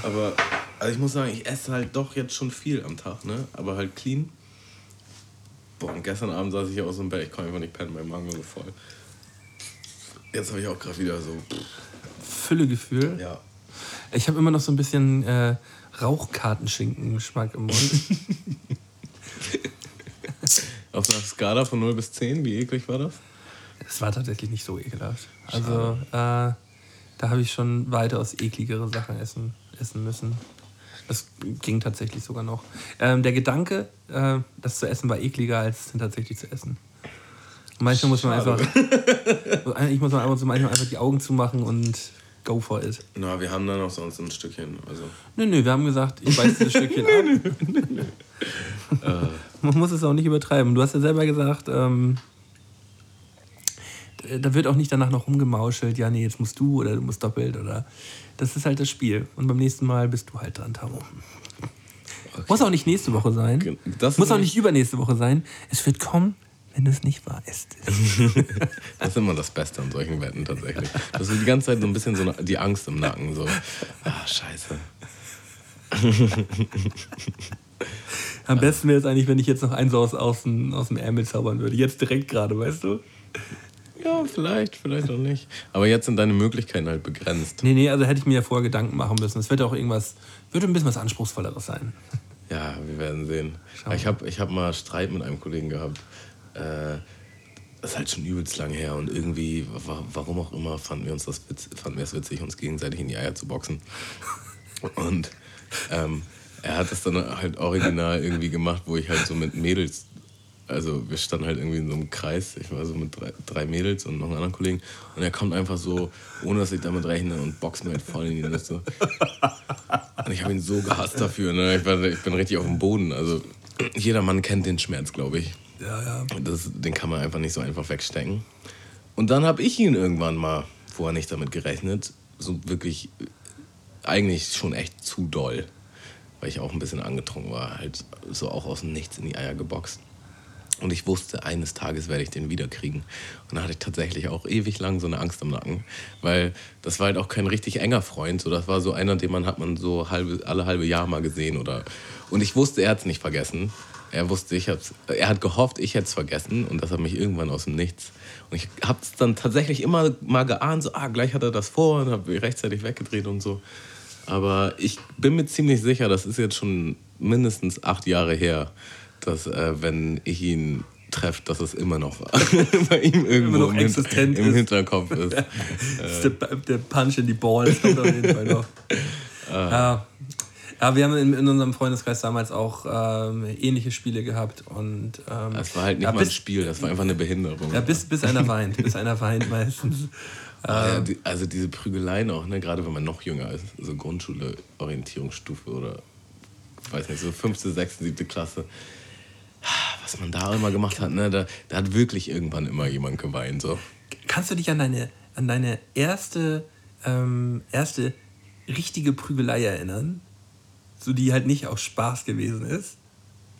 aber also ich muss sagen, ich esse halt doch jetzt schon viel am Tag, ne? Aber halt clean. Boah, und gestern Abend saß ich auch so im Bett, ich konnte einfach nicht pennen, mein Magen war so voll. Jetzt habe ich auch gerade wieder so. Füllegefühl. Ja. Ich habe immer noch so ein bisschen äh, Rauchkartenschinken-Geschmack im Mund. [LAUGHS] Auf einer Skala von 0 bis 10, wie eklig war das? Es war tatsächlich nicht so ekelhaft. Also, äh, da habe ich schon weitaus ekligere Sachen essen, essen müssen. Das ging tatsächlich sogar noch. Ähm, der Gedanke, äh, das zu essen, war ekliger als es tatsächlich zu essen. Manchmal muss man Schade. einfach. [LAUGHS] ich muss man einfach, manchmal einfach die Augen zumachen und go for it. Na, wir haben da noch sonst ein Stückchen. Also, Nö, nö, wir haben gesagt, ich beiß dieses Stückchen [LAUGHS] ab. Man muss es auch nicht übertreiben. Du hast ja selber gesagt, ähm, da wird auch nicht danach noch rumgemauschelt, ja, nee, jetzt musst du oder du musst doppelt oder. Das ist halt das Spiel. Und beim nächsten Mal bist du halt dran, Tamo. Muss auch nicht nächste Woche sein. Das Muss auch nicht übernächste Woche sein. Es wird kommen, wenn du es nicht weißt. [LAUGHS] Das ist immer das Beste an solchen Wetten tatsächlich. Das ist die ganze Zeit so ein bisschen so eine, die Angst im Nacken. So, ah, scheiße. [LAUGHS] Am besten wäre es eigentlich, wenn ich jetzt noch eins aus, aus, dem, aus dem Ärmel zaubern würde. Jetzt direkt gerade, weißt du? Ja, vielleicht, vielleicht auch nicht. Aber jetzt sind deine Möglichkeiten halt begrenzt. Nee, nee, also hätte ich mir ja vorher Gedanken machen müssen. Es wird auch irgendwas, wird ein bisschen was Anspruchsvolleres sein. Ja, wir werden sehen. Schauen Ich habe ich hab mal Streit mit einem Kollegen gehabt. Äh, das ist halt schon übelst lang her und irgendwie, wa- warum auch immer, fanden wir uns das fanden wir es witzig, uns gegenseitig in die Eier zu boxen. [LAUGHS] Und ähm, er hat das dann halt original irgendwie gemacht, wo ich halt so mit Mädels, also wir standen halt irgendwie in so einem Kreis, ich war so mit drei, drei Mädels und noch einem anderen Kollegen und er kommt einfach so, ohne dass ich damit rechne und boxt mir halt voll in die Nüsse. Und ich habe ihn so gehasst dafür, ne? ich, war, ich bin richtig auf dem Boden, also jeder Mann kennt den Schmerz, glaube ich. Ja, ja. Das, den kann man einfach nicht so einfach wegstecken. Und dann habe ich ihn irgendwann mal, vorher nicht damit gerechnet, so wirklich eigentlich schon echt zu doll, weil ich auch ein bisschen angetrunken war, halt so auch aus dem Nichts in die Eier geboxt. Und ich wusste, eines Tages werde ich den wiederkriegen. Und da hatte ich tatsächlich auch ewig lang so eine Angst am Nacken, weil das war halt auch kein richtig enger Freund. So, das war so einer, den man hat man so halbe, alle halbe Jahr mal gesehen. Oder und ich wusste, er hat es nicht vergessen. Er wusste, ich hab's, er hat gehofft, ich hätte es vergessen und das hat mich irgendwann aus dem Nichts. Und ich habe es dann tatsächlich immer mal geahnt, so, ah, gleich hat er das vor und habe rechtzeitig weggedreht und so. Aber ich bin mir ziemlich sicher, das ist jetzt schon mindestens acht Jahre her, dass äh, wenn ich ihn treffe, dass es immer noch [LAUGHS] bei ihm irgendwo noch im, existent im ist. Hinterkopf ist. [LAUGHS] Ist der, der Punch in die Balls kommt auf jeden Fall noch. [LAUGHS] ja. Ja, wir haben in, in unserem Freundeskreis damals auch ähm, ähnliche Spiele gehabt. Und, ähm, Das war halt nicht ja, mal ein bis, Spiel, das war einfach eine Behinderung. ja, bis, bis einer weint. Bis einer weint meistens. [LAUGHS] Ah, Ähm. ja, die, also diese Prügeleien auch, ne, gerade wenn man noch jünger ist, so Grundschule, Orientierungsstufe oder weiß nicht, so fünfte, sechste, siebte Klasse. Was man da immer gemacht hat, ne, da, da hat wirklich irgendwann immer jemand geweint. So. Kannst du dich an deine, an deine erste, ähm, erste richtige Prügelei erinnern? So die halt nicht aus Spaß gewesen ist?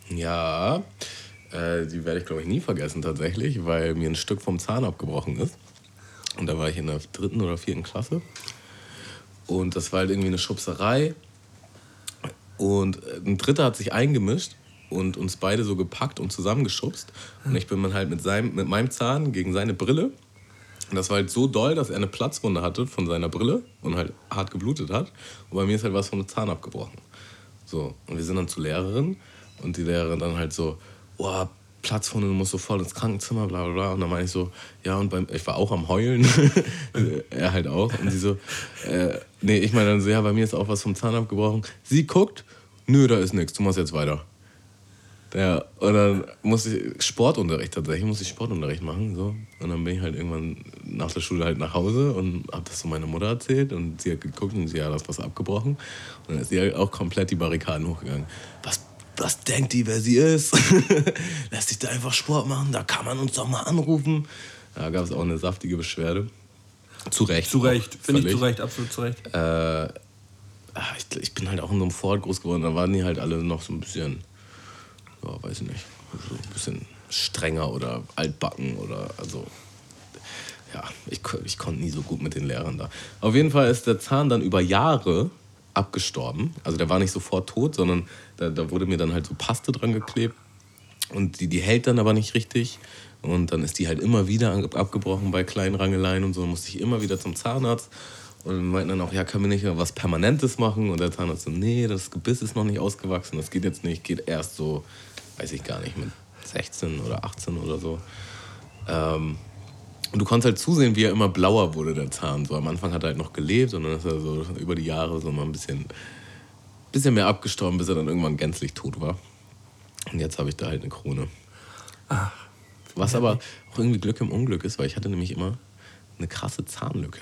Ja, äh, die werde ich glaube ich nie vergessen tatsächlich, weil mir ein Stück vom Zahn abgebrochen ist. Und da war ich in der dritten oder vierten Klasse. Und das war halt irgendwie eine Schubserei. Und äh, ein Dritter hat sich eingemischt und uns beide so gepackt und zusammengeschubst. Und ich bin dann halt mit, seinem, mit meinem Zahn gegen seine Brille. Und das war halt so doll, dass er eine Platzwunde hatte von seiner Brille und halt hart geblutet hat. Und bei mir ist halt was vom Zahn abgebrochen. So, und wir sind dann zur Lehrerin und die Lehrerin dann halt so, oh, Platzwunde, du musst sofort ins Krankenzimmer, bla bla bla. Und dann meine ich so, ja, und beim, ich war auch am Heulen, [LAUGHS] er halt auch. Und sie so, äh, nee, ich meine dann so, ja, bei mir ist auch was vom Zahn abgebrochen. Sie guckt, nö, da ist nichts, du machst jetzt weiter. Ja, und dann musste ich Sportunterricht tatsächlich, musste ich Sportunterricht machen. So. Und dann bin ich halt irgendwann nach der Schule halt nach Hause und habe das so meiner Mutter erzählt und sie hat geguckt und sie hat das was abgebrochen. Und dann ist sie halt auch komplett die Barrikaden hochgegangen. Was, was denkt die, wer sie ist? [LAUGHS] Lässt sich da einfach Sport machen, da kann man uns doch mal anrufen. Da gab es auch eine saftige Beschwerde. Zu Recht. Zu Recht, finde ich zu Recht, absolut zu Recht. Äh, ach, ich, ich bin halt auch in so einem Vorort groß geworden, da waren die halt alle noch so ein bisschen, ja, weiß ich nicht, so ein bisschen strenger oder altbacken oder also. Ja, ich, ich konnte nie so gut mit den Lehrern da. Auf jeden Fall ist der Zahn dann über Jahre abgestorben. Also der war nicht sofort tot, sondern da, da wurde mir dann halt so Paste dran geklebt. Und die, die hält dann aber nicht richtig. Und dann ist die halt immer wieder ab- abgebrochen bei kleinen Rangeleien und so. Dann musste ich immer wieder zum Zahnarzt. Und meinten dann auch, ja, können wir nicht was Permanentes machen? Und der Zahnarzt so, nee, das Gebiss ist noch nicht ausgewachsen. Das geht jetzt nicht. Geht erst so, weiß ich gar nicht, mit 16 oder 18 oder so. Ähm, Und du konntest halt zusehen, wie er immer blauer wurde, der Zahn. So am Anfang hat er halt noch gelebt und dann ist er so über die Jahre so mal ein bisschen, bisschen mehr abgestorben, bis er dann irgendwann gänzlich tot war. Und jetzt habe ich da halt eine Krone. Ach, Was aber auch irgendwie Glück im Unglück ist, weil ich hatte nämlich immer eine krasse Zahnlücke.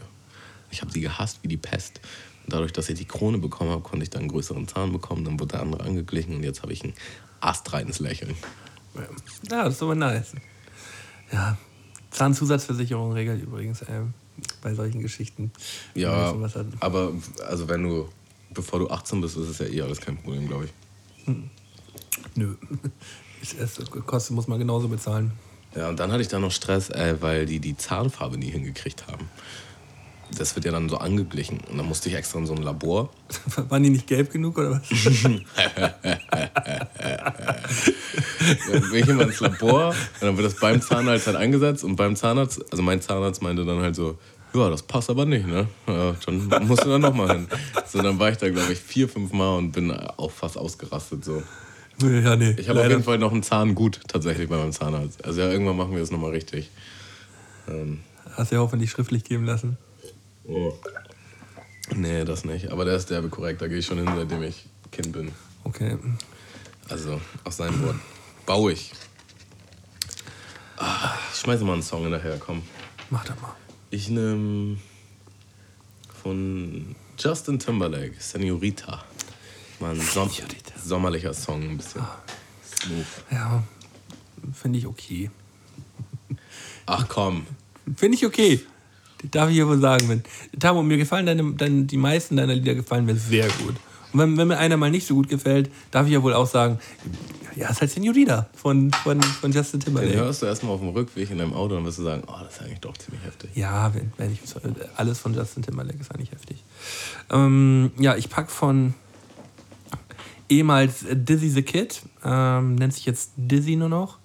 Ich habe sie gehasst wie die Pest. Und dadurch, dass ich die Krone bekommen habe, konnte ich dann einen größeren Zahn bekommen, dann wurde der andere angeglichen und jetzt habe ich ein astreines Lächeln. ja, das ist aber nice. Ja, Zahnzusatzversicherung regelt übrigens ähm, bei solchen Geschichten. Ja, aber also wenn du, bevor du 18 bist, ist es ja eh alles kein Problem, glaube ich. Nö. [LAUGHS] Es, es kostet, muss man genauso bezahlen. Ja, und dann hatte ich da noch Stress, äh, weil die die Zahnfarbe nie hingekriegt haben. Das wird ja dann so angeglichen. Und dann musste ich extra in so ein Labor. [LAUGHS] Waren die nicht gelb genug oder was? Dann bin ich immer ins Labor und dann wird das beim Zahnarzt halt eingesetzt. Und beim Zahnarzt, also mein Zahnarzt meinte dann halt so, ja, das passt aber nicht, ne? Ja, dann musst du da nochmal hin. So, dann war ich da, glaube ich, vier, fünf Mal und bin auch fast ausgerastet. So. ja, nee. Ich habe auf jeden Fall noch einen Zahn gut, tatsächlich bei meinem Zahnarzt. Also ja, irgendwann machen wir das nochmal richtig. Ähm, Hast du ja hoffentlich schriftlich geben lassen. Oh. Nee, das nicht. Aber der ist derbe korrekt. Da gehe ich schon hin, seitdem ich Kind bin. Okay. Also, auf sein Wort. Bauig. Ah, ich schmeiße mal einen Song hinterher, komm. Mach das mal. Ich nehme von Justin Timberlake, Senorita. Mal ein som Senorita. sommerlicher Song, ein bisschen smooth. Ja, finde ich okay. Ach komm, Finde ich okay. Darf ich ja wohl sagen. Wenn, Tamo, mir gefallen deine, deine, die meisten deiner Lieder gefallen mir sehr gut. Und wenn, wenn mir einer mal nicht so gut gefällt, darf ich ja wohl auch sagen, ja, ist halt Senorita von, von, von Justin den Timberlake. hörst du erstmal auf dem Rückweg in deinem Auto und wirst du sagen, oh, das ist eigentlich doch ziemlich heftig. Ja, wenn, wenn ich, alles von Justin Timberlake ist eigentlich heftig. Ähm, ja, ich pack von ehemals Dizzy the Kid, ähm, nennt sich jetzt Dizzy nur noch.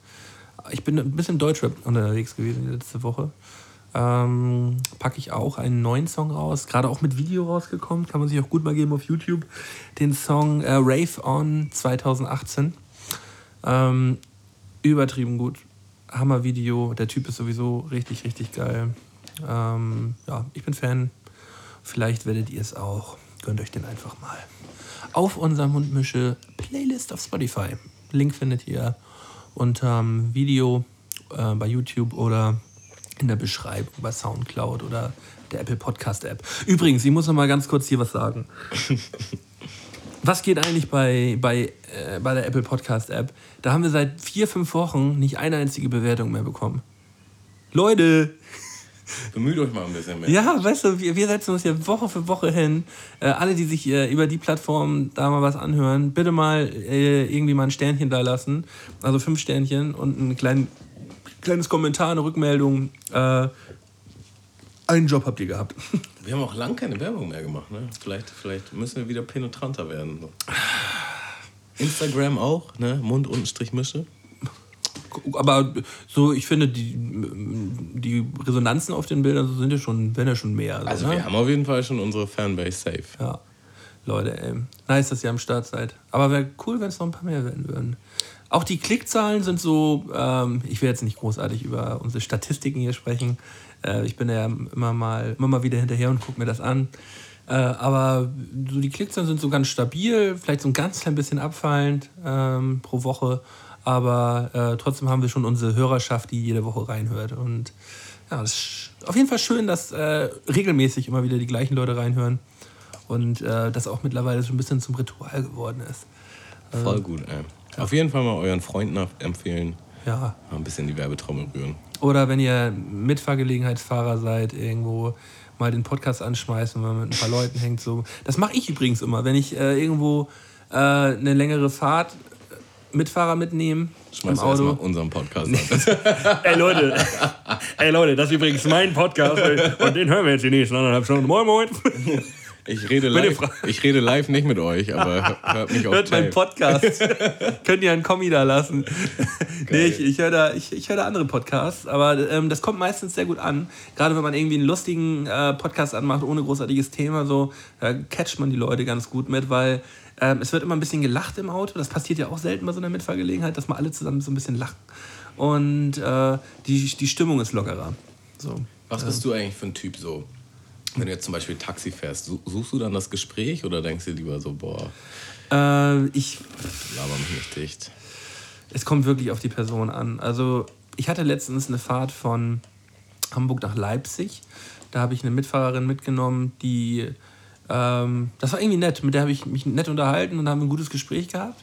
Ich bin ein bisschen Deutschrap unterwegs gewesen letzte Woche. Ähm, packe ich auch einen neuen Song raus, gerade auch mit Video rausgekommen, kann man sich auch gut mal geben auf YouTube. Den Song äh, Rave On 2018. Ähm, übertrieben gut. Hammer-Video. Der Typ ist sowieso richtig, richtig geil. Ähm, ja, ich bin Fan. Vielleicht werdet ihr es auch. Gönnt euch den einfach mal. Auf unserer Mundmische Playlist auf Spotify. Link findet ihr unter Video äh, bei YouTube oder in der Beschreibung bei Soundcloud oder der Apple Podcast App. Übrigens, ich muss noch mal ganz kurz hier was sagen. [LAUGHS] Was geht eigentlich bei, bei, äh, bei der Apple Podcast App? Da haben wir seit vier, fünf Wochen nicht eine einzige Bewertung mehr bekommen. Leute, [LAUGHS] Bemüht euch mal ein bisschen mehr. ja, weißt du, wir, wir setzen uns hier Woche für Woche hin. Äh, alle, die sich äh, über die Plattform da mal was anhören, bitte mal äh, irgendwie mal ein Sternchen da lassen. Also fünf Sternchen und ein klein, kleines Kommentar, eine Rückmeldung. Äh, einen Job habt ihr gehabt. [LAUGHS] Wir haben auch lange keine Werbung mehr gemacht. Ne? Vielleicht, vielleicht müssen wir wieder penetranter werden. So. Instagram auch, ne? Mund unten Strich Mische. Aber so, ich finde, die, die Resonanzen auf den Bildern sind ja schon, werden ja schon mehr. So, Also ne? wir haben auf jeden Fall schon unsere Fanbase safe. Ja, Leute, ey. Nice, dass ihr am Start seid. Aber wäre cool, wenn es noch ein paar mehr werden würden. Auch die Klickzahlen sind so, ähm, ich will jetzt nicht großartig über unsere Statistiken hier sprechen. Äh, ich bin ja immer mal, immer mal wieder hinterher und gucke mir das an. Äh, aber so die Klickzahlen sind so ganz stabil, vielleicht so ein ganz klein bisschen abfallend ähm, pro Woche. Aber äh, trotzdem haben wir schon unsere Hörerschaft, die jede Woche reinhört. Und ja, es ist auf jeden Fall schön, dass äh, regelmäßig immer wieder die gleichen Leute reinhören. Und äh, das auch mittlerweile so ein bisschen zum Ritual geworden ist. Voll gut, ey. Auf jeden Fall mal euren Freunden empfehlen. Ja. Mal ein bisschen die Werbetrommel rühren. Oder wenn ihr Mitfahrgelegenheitsfahrer seid, irgendwo mal den Podcast anschmeißen, wenn man mit ein paar Leuten hängt. So. Das mache ich übrigens immer, wenn ich äh, irgendwo äh, eine längere Fahrt äh, Mitfahrer mitnehme Schmeiß im Auto. unseren Podcast an. [LAUGHS] Ey Leute, ey Leute, das ist übrigens mein Podcast und den hören wir jetzt die nächsten anderthalb Stunden. Moin, moin. Ich rede, live, ich rede live nicht mit euch, aber hört mich auf Hört meinen. Podcast. [LAUGHS] Könnt ihr einen Kommi da lassen. nee, ich, ich höre da, ich, ich hör da andere Podcasts, aber ähm, das kommt meistens sehr gut an. Gerade wenn man irgendwie einen lustigen äh, Podcast anmacht, ohne großartiges Thema, so, da catcht man die Leute ganz gut mit, weil ähm, es wird immer ein bisschen gelacht im Auto. Das passiert ja auch selten bei so einer Mitfahrgelegenheit, dass mal alle zusammen so ein bisschen lachen. Und äh, die, die Stimmung ist lockerer. So. Was bist du eigentlich für ein Typ so? Wenn du jetzt zum Beispiel Taxi fährst, suchst du dann das Gespräch oder denkst du lieber so, boah, Äh, ich, laber mich nicht dicht? es kommt wirklich auf die Person an. Also ich hatte letztens eine Fahrt von Hamburg nach Leipzig. Da habe ich eine Mitfahrerin mitgenommen, die, ähm, das war irgendwie nett. Mit der habe ich mich nett unterhalten und haben ein gutes Gespräch gehabt.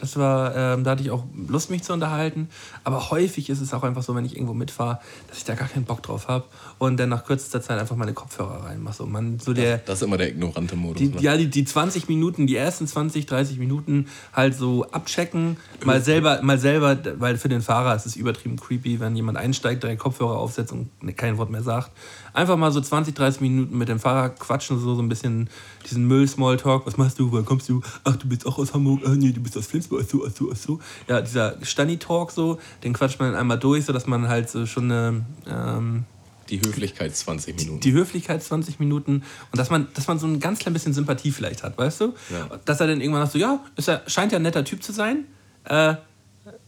Das war, ähm, da hatte ich auch Lust, mich zu unterhalten. Aber häufig ist es auch einfach so, wenn ich irgendwo mitfahre, dass ich da gar keinen Bock drauf habe und dann nach kürzester Zeit einfach meine Kopfhörer reinmache. So, man, so der, Das ist immer der ignorante Modus. die, ne? ja, die, die 20 Minuten, die ersten 20, 30 Minuten halt so abchecken, mal selber, mal selber, weil für den Fahrer ist es übertrieben creepy, wenn jemand einsteigt, drei Kopfhörer aufsetzt und kein Wort mehr sagt. Einfach mal so 20, 30 Minuten mit dem Fahrer quatschen, so, so ein bisschen diesen Müll-Smalltalk. Was machst du? Woher kommst du? Ach, du bist auch aus Hamburg? Ach, nee, du bist aus Flensburg. Ach so, ach so, ach so. Ja, dieser Stani-Talk so, den quatscht man dann einmal durch, sodass man halt so schon eine, ähm, Die Höflichkeit 20 Minuten. die Höflichkeit 20 Minuten und dass man, dass man so ein ganz klein bisschen Sympathie vielleicht hat, weißt du? Ja. Dass er dann irgendwann sagt, so, ja, ist er, scheint ja ein netter Typ zu sein, äh,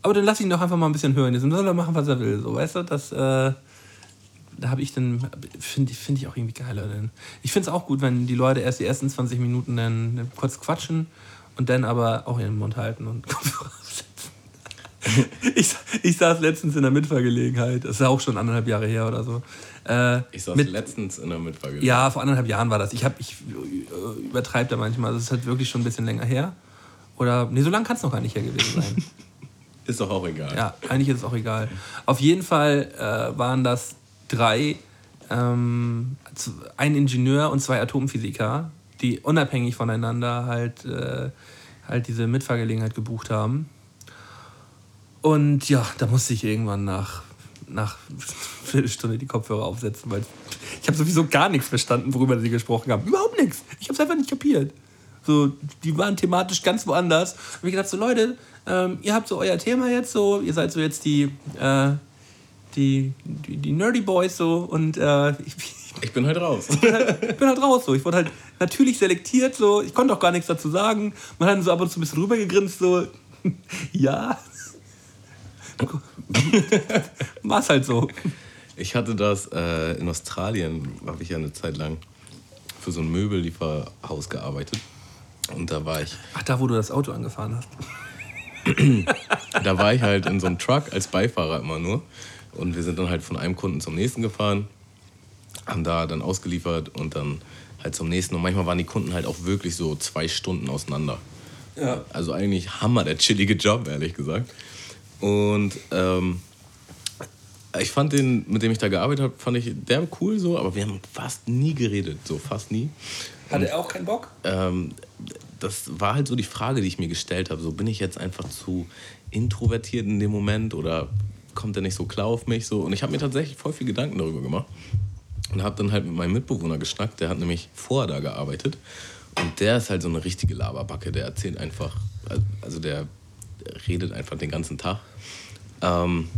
aber dann lass ihn doch einfach mal ein bisschen hören. Jetzt soll er machen, was er will, so, weißt du? Das, äh, da habe ich dann, finde ich, find ich auch irgendwie geiler. Denn ich finde es auch gut, wenn die Leute erst die ersten 20 Minuten dann kurz quatschen und dann aber auch ihren Mund halten und [LAUGHS] Kopfhörer aufsetzen. ich, ich saß letztens in der Mitfahrgelegenheit, das ist ja auch schon anderthalb Jahre her oder so. Äh, ich saß mit, letztens in der Mitfahrgelegenheit. ja, vor anderthalb Jahren war das. Ich, hab- ich äh, übertreibe da manchmal. Das ist halt wirklich schon ein bisschen länger her. Oder, nee, so lang kann es noch gar nicht her gewesen sein. [LAUGHS] Ist doch auch egal. ja, eigentlich ist es auch egal. Auf jeden Fall äh, waren das drei, ähm, ein Ingenieur und zwei Atomphysiker, die unabhängig voneinander halt, äh, halt diese Mitfahrgelegenheit gebucht haben. Und ja, da musste ich irgendwann nach, nach [LAUGHS] Viertelstunde die Kopfhörer aufsetzen, weil ich habe sowieso gar nichts verstanden, worüber sie gesprochen haben. Überhaupt nichts. Ich habe es einfach nicht kapiert. So, die waren thematisch ganz woanders. Und ich gedacht, so Leute, ähm, ihr habt so euer Thema jetzt so, ihr seid so jetzt die, äh, die, die, die Nerdy Boys so und äh, ich, [LAUGHS] Ich bin halt raus. ich bin halt raus so. Ich wurde halt natürlich selektiert so. Ich konnte auch gar nichts dazu sagen. Man hat so ab und zu ein bisschen rübergegrinst so. [LAUGHS] ja. [LAUGHS] War es halt so. Ich hatte das äh, in Australien, habe ich ja eine Zeit lang für so ein Möbellieferhaus gearbeitet. Und da war ich, Ach, da, wo du das Auto angefahren hast. da war ich halt in so einem Truck als Beifahrer immer nur. Und wir sind dann halt von einem Kunden zum nächsten gefahren, haben da dann ausgeliefert und dann halt zum nächsten. Und manchmal waren die Kunden halt auch wirklich so zwei Stunden auseinander. Ja. Also eigentlich Hammer, der chillige Job, ehrlich gesagt. Und ähm, ich fand den, mit dem ich da gearbeitet habe, fand ich der cool so, aber wir haben fast nie geredet, so fast nie. Hatte er auch keinen Bock? Ähm, das war halt so die Frage, die ich mir gestellt habe. So bin ich jetzt einfach zu introvertiert in dem Moment oder kommt er nicht so klar auf mich so? Und ich habe mir tatsächlich voll viel Gedanken darüber gemacht und habe dann halt mit meinem Mitbewohner geschnackt. Der hat nämlich vorher da gearbeitet und der ist halt so eine richtige Laberbacke. Der erzählt einfach, also der redet einfach den ganzen Tag. Ähm,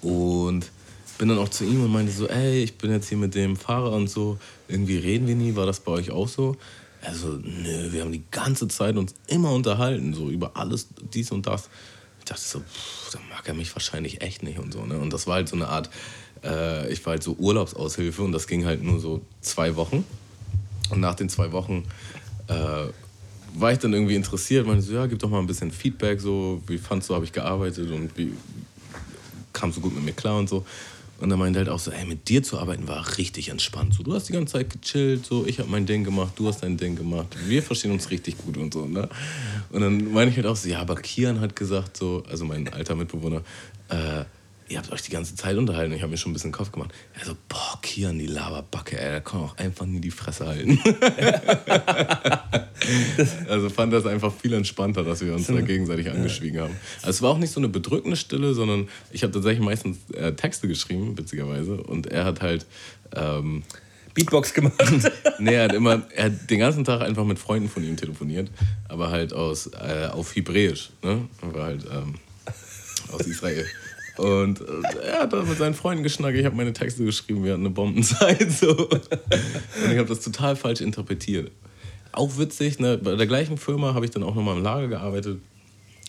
und bin dann auch zu ihm und meinte so, ey, ich bin jetzt hier mit dem Fahrer und so, irgendwie reden wir nie, war das bei euch auch so? Also, nö, wir haben die ganze Zeit uns immer unterhalten, so über alles, dies und das. Ich dachte so, pff, dann mag er mich wahrscheinlich echt nicht und so, ne? Und das war halt so eine Art, äh, ich war halt so Urlaubsaushilfe und das ging halt nur so zwei Wochen. Und nach den zwei Wochen äh, war ich dann irgendwie interessiert, meinte so, ja, gib doch mal ein bisschen Feedback, so, wie fandst du, habe ich gearbeitet und wie kam so gut mit mir klar und so. Und dann meinte halt auch so, ey, mit dir zu arbeiten war richtig entspannt. So, du hast die ganze Zeit gechillt, so, ich habe mein Ding gemacht, du hast dein Ding gemacht. Wir verstehen uns richtig gut und so, ne? Und dann meine ich halt auch so, ja, aber Kian hat gesagt so, also mein alter Mitbewohner, äh, ihr habt euch die ganze Zeit unterhalten. Ich habe mir schon ein bisschen Kopf gemacht. Er so, boah, Kian, die Laberbacke, ey, der kann auch einfach nie die Fresse halten. [LAUGHS] [LAUGHS] also fand das einfach viel entspannter, dass wir uns da gegenseitig angeschwiegen haben. Also es war auch nicht so eine bedrückende Stille, sondern ich habe tatsächlich meistens äh, Texte geschrieben, witzigerweise. Und er hat halt, ähm, Beatbox gemacht. [LAUGHS] nee, er hat immer, er hat den ganzen Tag einfach mit Freunden von ihm telefoniert, aber halt aus, äh, auf Hebräisch, ne? Er war halt ähm, aus Israel. Und äh, er hat da mit seinen Freunden geschnackt, ich habe meine Texte geschrieben, wir hatten eine Bombenzeit. So. Und ich habe das total falsch interpretiert. Auch witzig, ne? bei der gleichen Firma habe ich dann auch nochmal im Lager gearbeitet.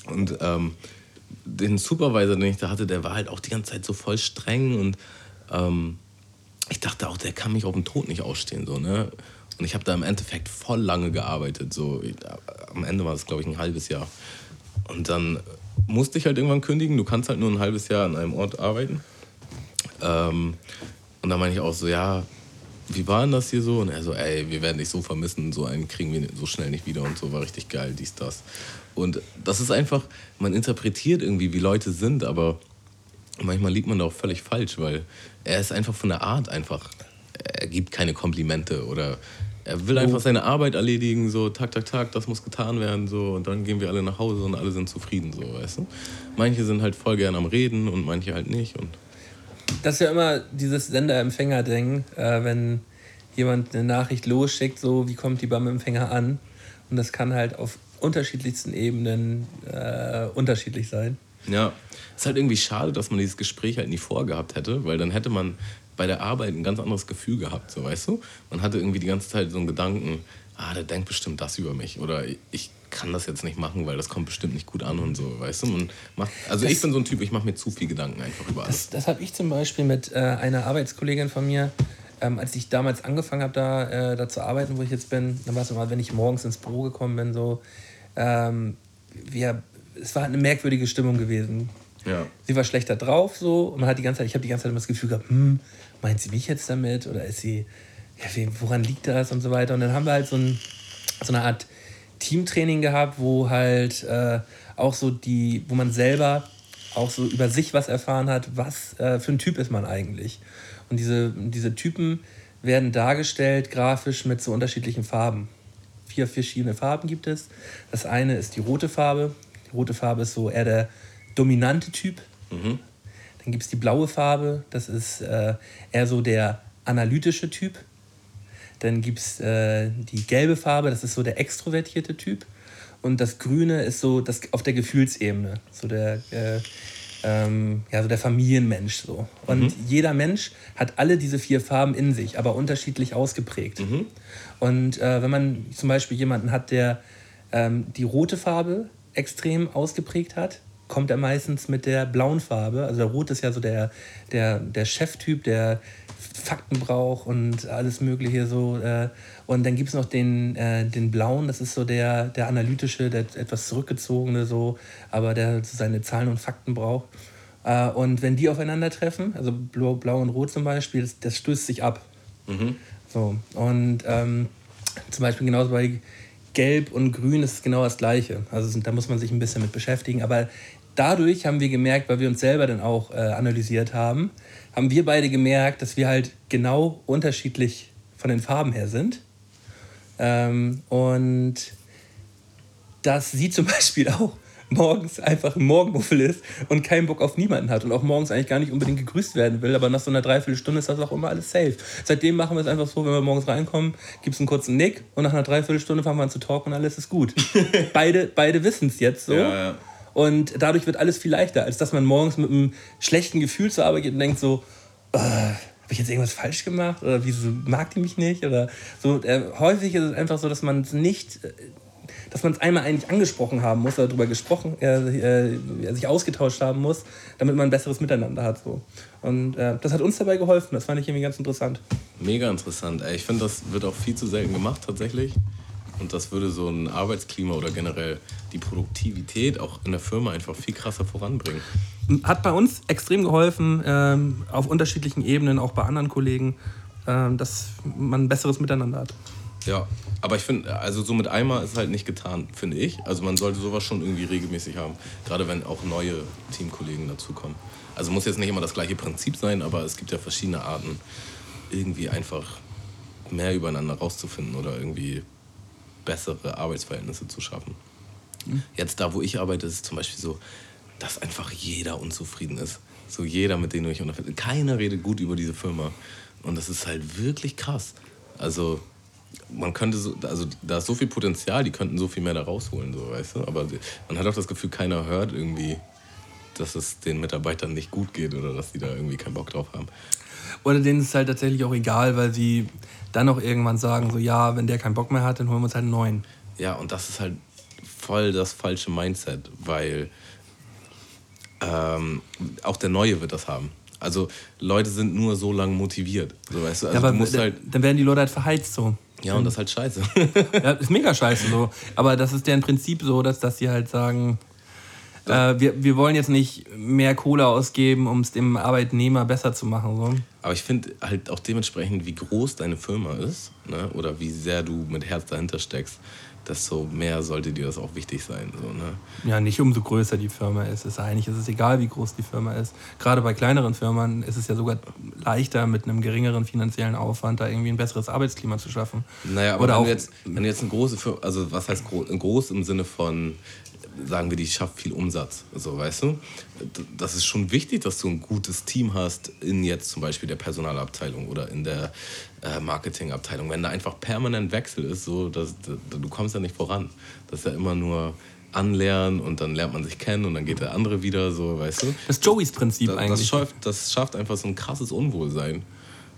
Und ähm, den Supervisor, den ich da hatte, der war halt auch die ganze Zeit so voll streng und Ähm, ich dachte auch, der kann mich auf den Tod nicht ausstehen. So, ne? Und ich habe da im Endeffekt voll lange gearbeitet. So, ich, am Ende war es, glaube ich, ein halbes Jahr. Und dann musste ich halt irgendwann kündigen. Du kannst halt nur ein halbes Jahr an einem Ort arbeiten. Ähm, und dann meine ich auch so, ja, wie war denn das hier so? Und er so, ey, wir werden dich so vermissen, so einen kriegen wir so schnell nicht wieder und so, war richtig geil, dies, das. Und das ist einfach, man interpretiert irgendwie, wie Leute sind, aber manchmal liegt man da auch völlig falsch, weil er ist einfach von der Art einfach, er gibt keine Komplimente oder er will einfach seine Arbeit erledigen, so tak, tak, tak, das muss getan werden, so und dann gehen wir alle nach Hause und alle sind zufrieden, so, weißt du? Manche sind halt voll gern am Reden und manche halt nicht und das ist ja immer dieses Sender-Empfänger-Ding, äh, wenn jemand eine Nachricht losschickt, so wie kommt die beim Empfänger an. Und das kann halt auf unterschiedlichsten Ebenen äh, unterschiedlich sein. Ja, ist halt irgendwie schade, dass man dieses Gespräch halt nie vorgehabt hätte, weil dann hätte man bei der Arbeit ein ganz anderes Gefühl gehabt, so weißt du? Man hatte irgendwie die ganze Zeit so einen Gedanken, ah, der denkt bestimmt das über mich oder ich kann das jetzt nicht machen, weil das kommt bestimmt nicht gut an und so, weißt du? Man macht, also das, ich bin so ein Typ, ich mache mir zu viel Gedanken einfach über alles. Das, das habe ich zum Beispiel mit äh, einer Arbeitskollegin von mir, ähm, als ich damals angefangen habe, da, äh, da zu arbeiten, wo ich jetzt bin, dann war es immer, wenn ich morgens ins Büro gekommen bin, so, ähm, wir, es war eine merkwürdige Stimmung gewesen. Ja. Sie war schlechter drauf, so, und man hat die ganze Zeit, ich habe die ganze Zeit immer das Gefühl gehabt, hm, meint sie mich jetzt damit oder ist sie, ja, woran liegt das und so weiter. Und dann haben wir halt so, ein, so eine Art Teamtraining gehabt, wo halt äh, auch so die, wo man selber auch so über sich was erfahren hat, was äh, für ein Typ ist man eigentlich. Und diese, diese Typen werden dargestellt grafisch mit so unterschiedlichen Farben. Vier verschiedene Farben gibt es. Das eine ist die rote Farbe. Die rote Farbe ist so eher der dominante Typ. Mhm. Dann gibt es die blaue Farbe. Das ist äh, eher so der analytische Typ. Dann gibt es äh, die gelbe Farbe, das ist so der extrovertierte Typ. Und das Grüne ist so das auf der Gefühlsebene, so der, äh, ähm, ja, so der Familienmensch. So. Und mhm. jeder Mensch hat alle diese vier Farben in sich, aber unterschiedlich ausgeprägt. Mhm. Und äh, wenn man zum Beispiel jemanden hat, der ähm, die rote Farbe extrem ausgeprägt hat, kommt er meistens mit der blauen Farbe. Also der Rot ist ja so der, der, der Cheftyp, der Fakten braucht und alles Mögliche so. Äh, und dann gibt es noch den, äh, den blauen, das ist so der, der analytische, der etwas zurückgezogene, so, aber der seine Zahlen und Fakten braucht. Äh, und wenn die aufeinandertreffen, also blau, blau und rot zum Beispiel, das, stößt sich ab. Mhm. So, und ähm, zum Beispiel genauso bei Gelb und Grün ist es genau das Gleiche. Also da muss man sich ein bisschen mit beschäftigen. Aber dadurch haben wir gemerkt, weil wir uns selber dann auch äh, analysiert haben, haben wir beide gemerkt, dass wir halt genau unterschiedlich von den Farben her sind. Ähm, und dass sie zum [LAUGHS] Beispiel auch morgens einfach ein Morgenmuffel ist und keinen Bock auf niemanden hat und auch morgens eigentlich gar nicht unbedingt gegrüßt werden will, aber nach so einer Dreiviertelstunde ist das auch immer alles safe. Seitdem machen wir es einfach so, wenn wir morgens reinkommen, gibt es einen kurzen Nick und nach einer Dreiviertelstunde fangen wir an zu talken und alles ist gut. [LAUGHS] beide beide wissen es jetzt so. Ja, ja. Und dadurch wird alles viel leichter, als dass man morgens mit einem schlechten Gefühl zur Arbeit geht und denkt so, äh, habe ich jetzt irgendwas falsch gemacht? Oder wieso mag die mich nicht? Oder so. Äh, häufig ist es einfach so, dass man es nicht, äh, dass man es einmal eigentlich angesprochen haben muss, oder darüber gesprochen, äh, äh, sich ausgetauscht haben muss, damit man ein besseres Miteinander hat. So. Und äh, das hat uns dabei geholfen. Das fand ich irgendwie ganz interessant. Mega interessant. Ey. Ich finde, das wird auch viel zu selten gemacht tatsächlich. Und das würde so ein Arbeitsklima oder generell die Produktivität auch in der Firma einfach viel krasser voranbringen. Hat bei uns extrem geholfen, ähm, auf unterschiedlichen Ebenen, auch bei anderen Kollegen, ähm, dass man ein besseres Miteinander hat. Ja, aber ich finde, also so mit einmal ist halt nicht getan, finde ich. Also man sollte sowas schon irgendwie regelmäßig haben, gerade wenn auch neue Teamkollegen dazukommen. Also muss jetzt nicht immer das gleiche Prinzip sein, aber es gibt ja verschiedene Arten, irgendwie einfach mehr übereinander rauszufinden oder irgendwie bessere Arbeitsverhältnisse zu schaffen. Mhm. Jetzt da, wo ich arbeite, ist es zum Beispiel so, dass einfach jeder unzufrieden ist. So jeder, mit dem ich unterfällt. Keiner redet gut über diese Firma. Und das ist halt wirklich krass. Also man könnte so, also da ist so viel Potenzial, die könnten so viel mehr da rausholen, so, weißt du? Aber man hat auch das Gefühl, keiner hört irgendwie, dass es den Mitarbeitern nicht gut geht oder dass die da irgendwie keinen Bock drauf haben. Oder denen ist es halt tatsächlich auch egal, weil sie dann auch irgendwann sagen, so ja, wenn der keinen Bock mehr hat, dann holen wir uns halt einen neuen. Ja, und das ist halt voll das falsche Mindset, weil ähm, auch der Neue wird das haben. Also Leute sind nur so lange motiviert. So, weißt du? Also ja, aber du halt. dann werden die Leute halt verheizt so. Ja, und das ist halt scheiße. Ja, ist mega scheiße so. Aber das ist deren Prinzip so, dass, dass sie halt sagen, äh, wir, wir wollen jetzt nicht mehr Kohle ausgeben, um es dem Arbeitnehmer besser zu machen. So. Aber ich finde halt auch dementsprechend, wie groß deine Firma ist, ne? oder wie sehr du mit Herz dahinter steckst, desto mehr sollte dir das auch wichtig sein. So, ne? Ja, nicht umso größer die Firma ist. ist eigentlich ist es egal, wie groß die Firma ist. Gerade bei kleineren Firmen ist es ja sogar leichter, mit einem geringeren finanziellen Aufwand da irgendwie ein besseres Arbeitsklima zu schaffen. Naja, aber Oder wenn, auch, du jetzt, wenn du jetzt eine große Firma, also was heißt groß, groß im Sinne von, sagen wir, die schafft viel Umsatz, so weißt du, das ist schon wichtig, dass du ein gutes Team hast in jetzt zum Beispiel der Personalabteilung oder in der äh, Marketingabteilung. Wenn da einfach permanent Wechsel ist, so, dass, du kommst ja nicht voran. Das ist ja immer nur anlernen und dann lernt man sich kennen und dann geht der andere wieder, so, weißt du. das ist Joeys Prinzip Das, das, eigentlich. schafft, das schafft einfach so ein krasses Unwohlsein.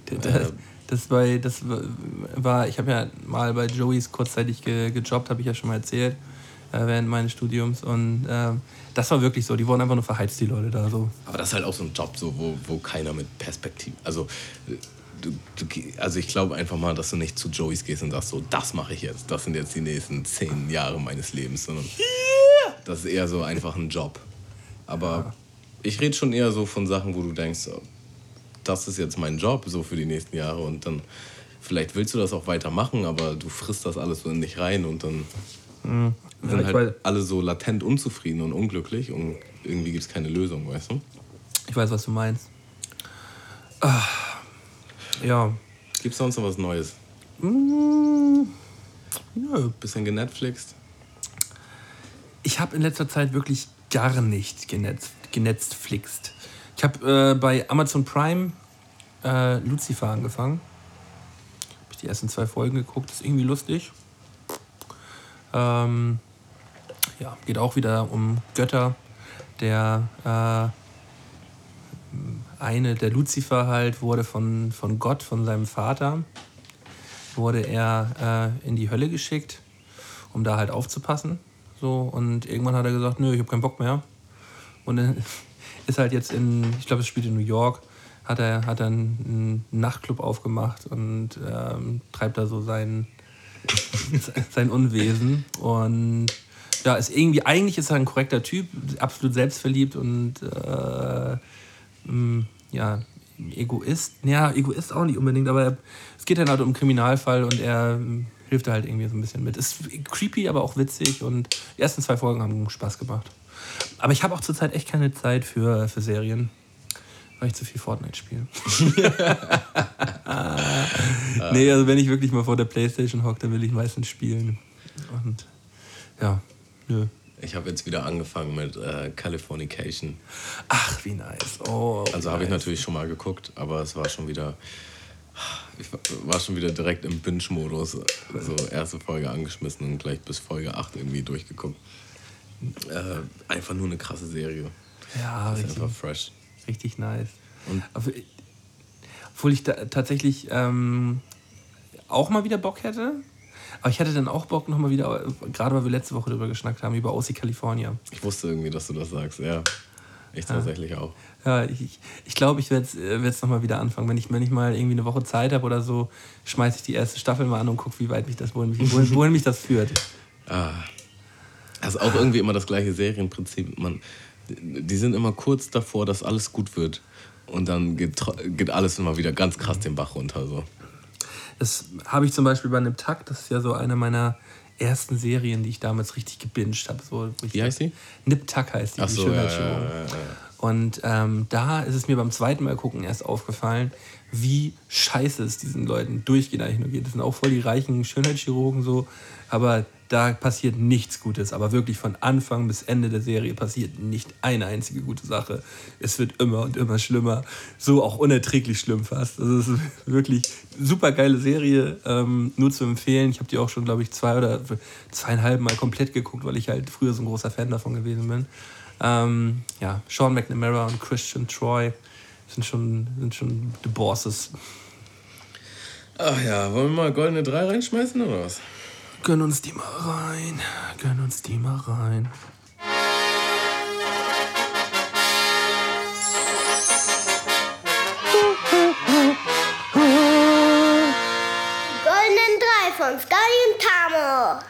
Das, das, bei, das war, ich habe ja mal bei Joeys kurzzeitig ge, gejobbt, habe ich ja schon mal erzählt, äh, während meines Studiums. Und ähm, das war wirklich so, die wurden einfach nur verheizt, die Leute da so. Aber das ist halt auch so ein Job, so, wo, wo keiner mit Perspektive. Also, äh, du, du, also ich glaube einfach mal, dass du nicht zu Joeys gehst und sagst, so, das mache ich jetzt. Das sind jetzt die nächsten zehn Jahre meines Lebens. Sondern das ist eher so einfach ein Job. Aber ich rede schon eher so von Sachen, wo du denkst, das ist jetzt mein Job so für die nächsten Jahre und dann vielleicht willst du das auch weitermachen, aber du frisst das alles so in dich rein und dann Ja, sind ich halt weiß- alle so latent unzufrieden und unglücklich und irgendwie gibt es keine Lösung, weißt du? Ich weiß, was du meinst. Ah, ja. Gibt es sonst noch was Neues? Mm, nö. Bisschen genetflixt? Ich habe in letzter Zeit wirklich gar nicht genetzt, genetztflixt. Ich habe äh, bei Amazon Prime äh, Lucifer angefangen. Habe ich die ersten zwei Folgen geguckt. Ist irgendwie lustig. Ähm, ja, geht auch wieder um Götter. Der äh, eine, der Lucifer halt, wurde von, von Gott, von seinem Vater, wurde er äh, in die Hölle geschickt, um da halt aufzupassen. So, und irgendwann hat er gesagt, nö, ich habe keinen Bock mehr. Und dann [LAUGHS] ist halt jetzt in, ich glaube, es spielt in New York, hat er, hat er einen, Nachtclub aufgemacht und ähm, treibt da so sein, [LAUGHS] sein Unwesen. Und ja, ist irgendwie, eigentlich ist er ein korrekter Typ, absolut selbstverliebt und äh, mh, ja, Egoist. Ja, Egoist auch nicht unbedingt, aber es geht dann halt um einen Kriminalfall und er mh, hilft da halt irgendwie so ein bisschen mit. Ist creepy, aber auch witzig und die ersten zwei Folgen haben Spaß gemacht. Aber ich habe auch zurzeit echt keine Zeit für, für Serien, weil ich zu viel Fortnite spiele. [LAUGHS] nee, also wenn ich wirklich mal vor der Playstation hocke, dann will ich meistens spielen. Und ja, nö. Ich habe jetzt wieder angefangen mit äh, Californication. Ach, wie nice. Oh, Also habe ich nice. natürlich schon mal geguckt, aber es war schon wieder. Ich war schon wieder direkt im Binge-Modus. So erste Folge angeschmissen und gleich bis Folge 8 irgendwie durchgeguckt. Äh, einfach nur eine krasse Serie. Ja, ist richtig, einfach fresh. richtig nice. Und- Aber, obwohl ich da tatsächlich ähm, auch mal wieder Bock hätte. Aber ich hätte dann auch Bock nochmal wieder, gerade weil wir letzte Woche darüber geschnackt haben, über OC California. Ich wusste irgendwie, dass du das sagst, ja. Ich tatsächlich auch. Ja, ich ich, glaube, ich werde es nochmal wieder anfangen. Wenn ich, wenn ich mal irgendwie eine Woche Zeit habe oder so, schmeiße ich die erste Staffel mal an und gucke, wie weit mich das, wohin, mich- wohin, wohin mich das führt. Ah. Das ist auch irgendwie immer das gleiche Serienprinzip. Man, die sind immer kurz davor, dass alles gut wird. Und dann geht, geht alles immer wieder ganz krass den Bach runter. So. Das habe ich zum Beispiel bei einem Takt, das ist ja so eine meiner ersten Serien, die ich damals richtig gebinged habe. So, Wie heißt die? Nip Tuck heißt die, Ach die so, ja, ja, ja. Und ähm, da ist es mir beim zweiten Mal gucken erst aufgefallen, wie scheiße es diesen Leuten durchgehend eigentlich nur geht. Das sind auch voll die reichen Schönheitschirurgen so, aber da passiert nichts Gutes. Aber wirklich von Anfang bis Ende der Serie passiert nicht eine einzige gute Sache. Es wird immer und immer schlimmer. So auch unerträglich schlimm fast. Also es ist wirklich super geile Serie, ähm, nur zu empfehlen. Ich habe die auch schon, glaube ich, zwei oder zweieinhalb Mal komplett geguckt, weil ich halt früher so ein großer Fan davon gewesen bin. Ähm, ja, Sean McNamara und Christian Troy sind schon, sind schon the Bosses. Ach ja, wollen wir mal goldene 3 reinschmeißen oder was? Gönn uns die mal rein. Gönn uns die mal rein. Goldenen Drei von Sky und Tamo.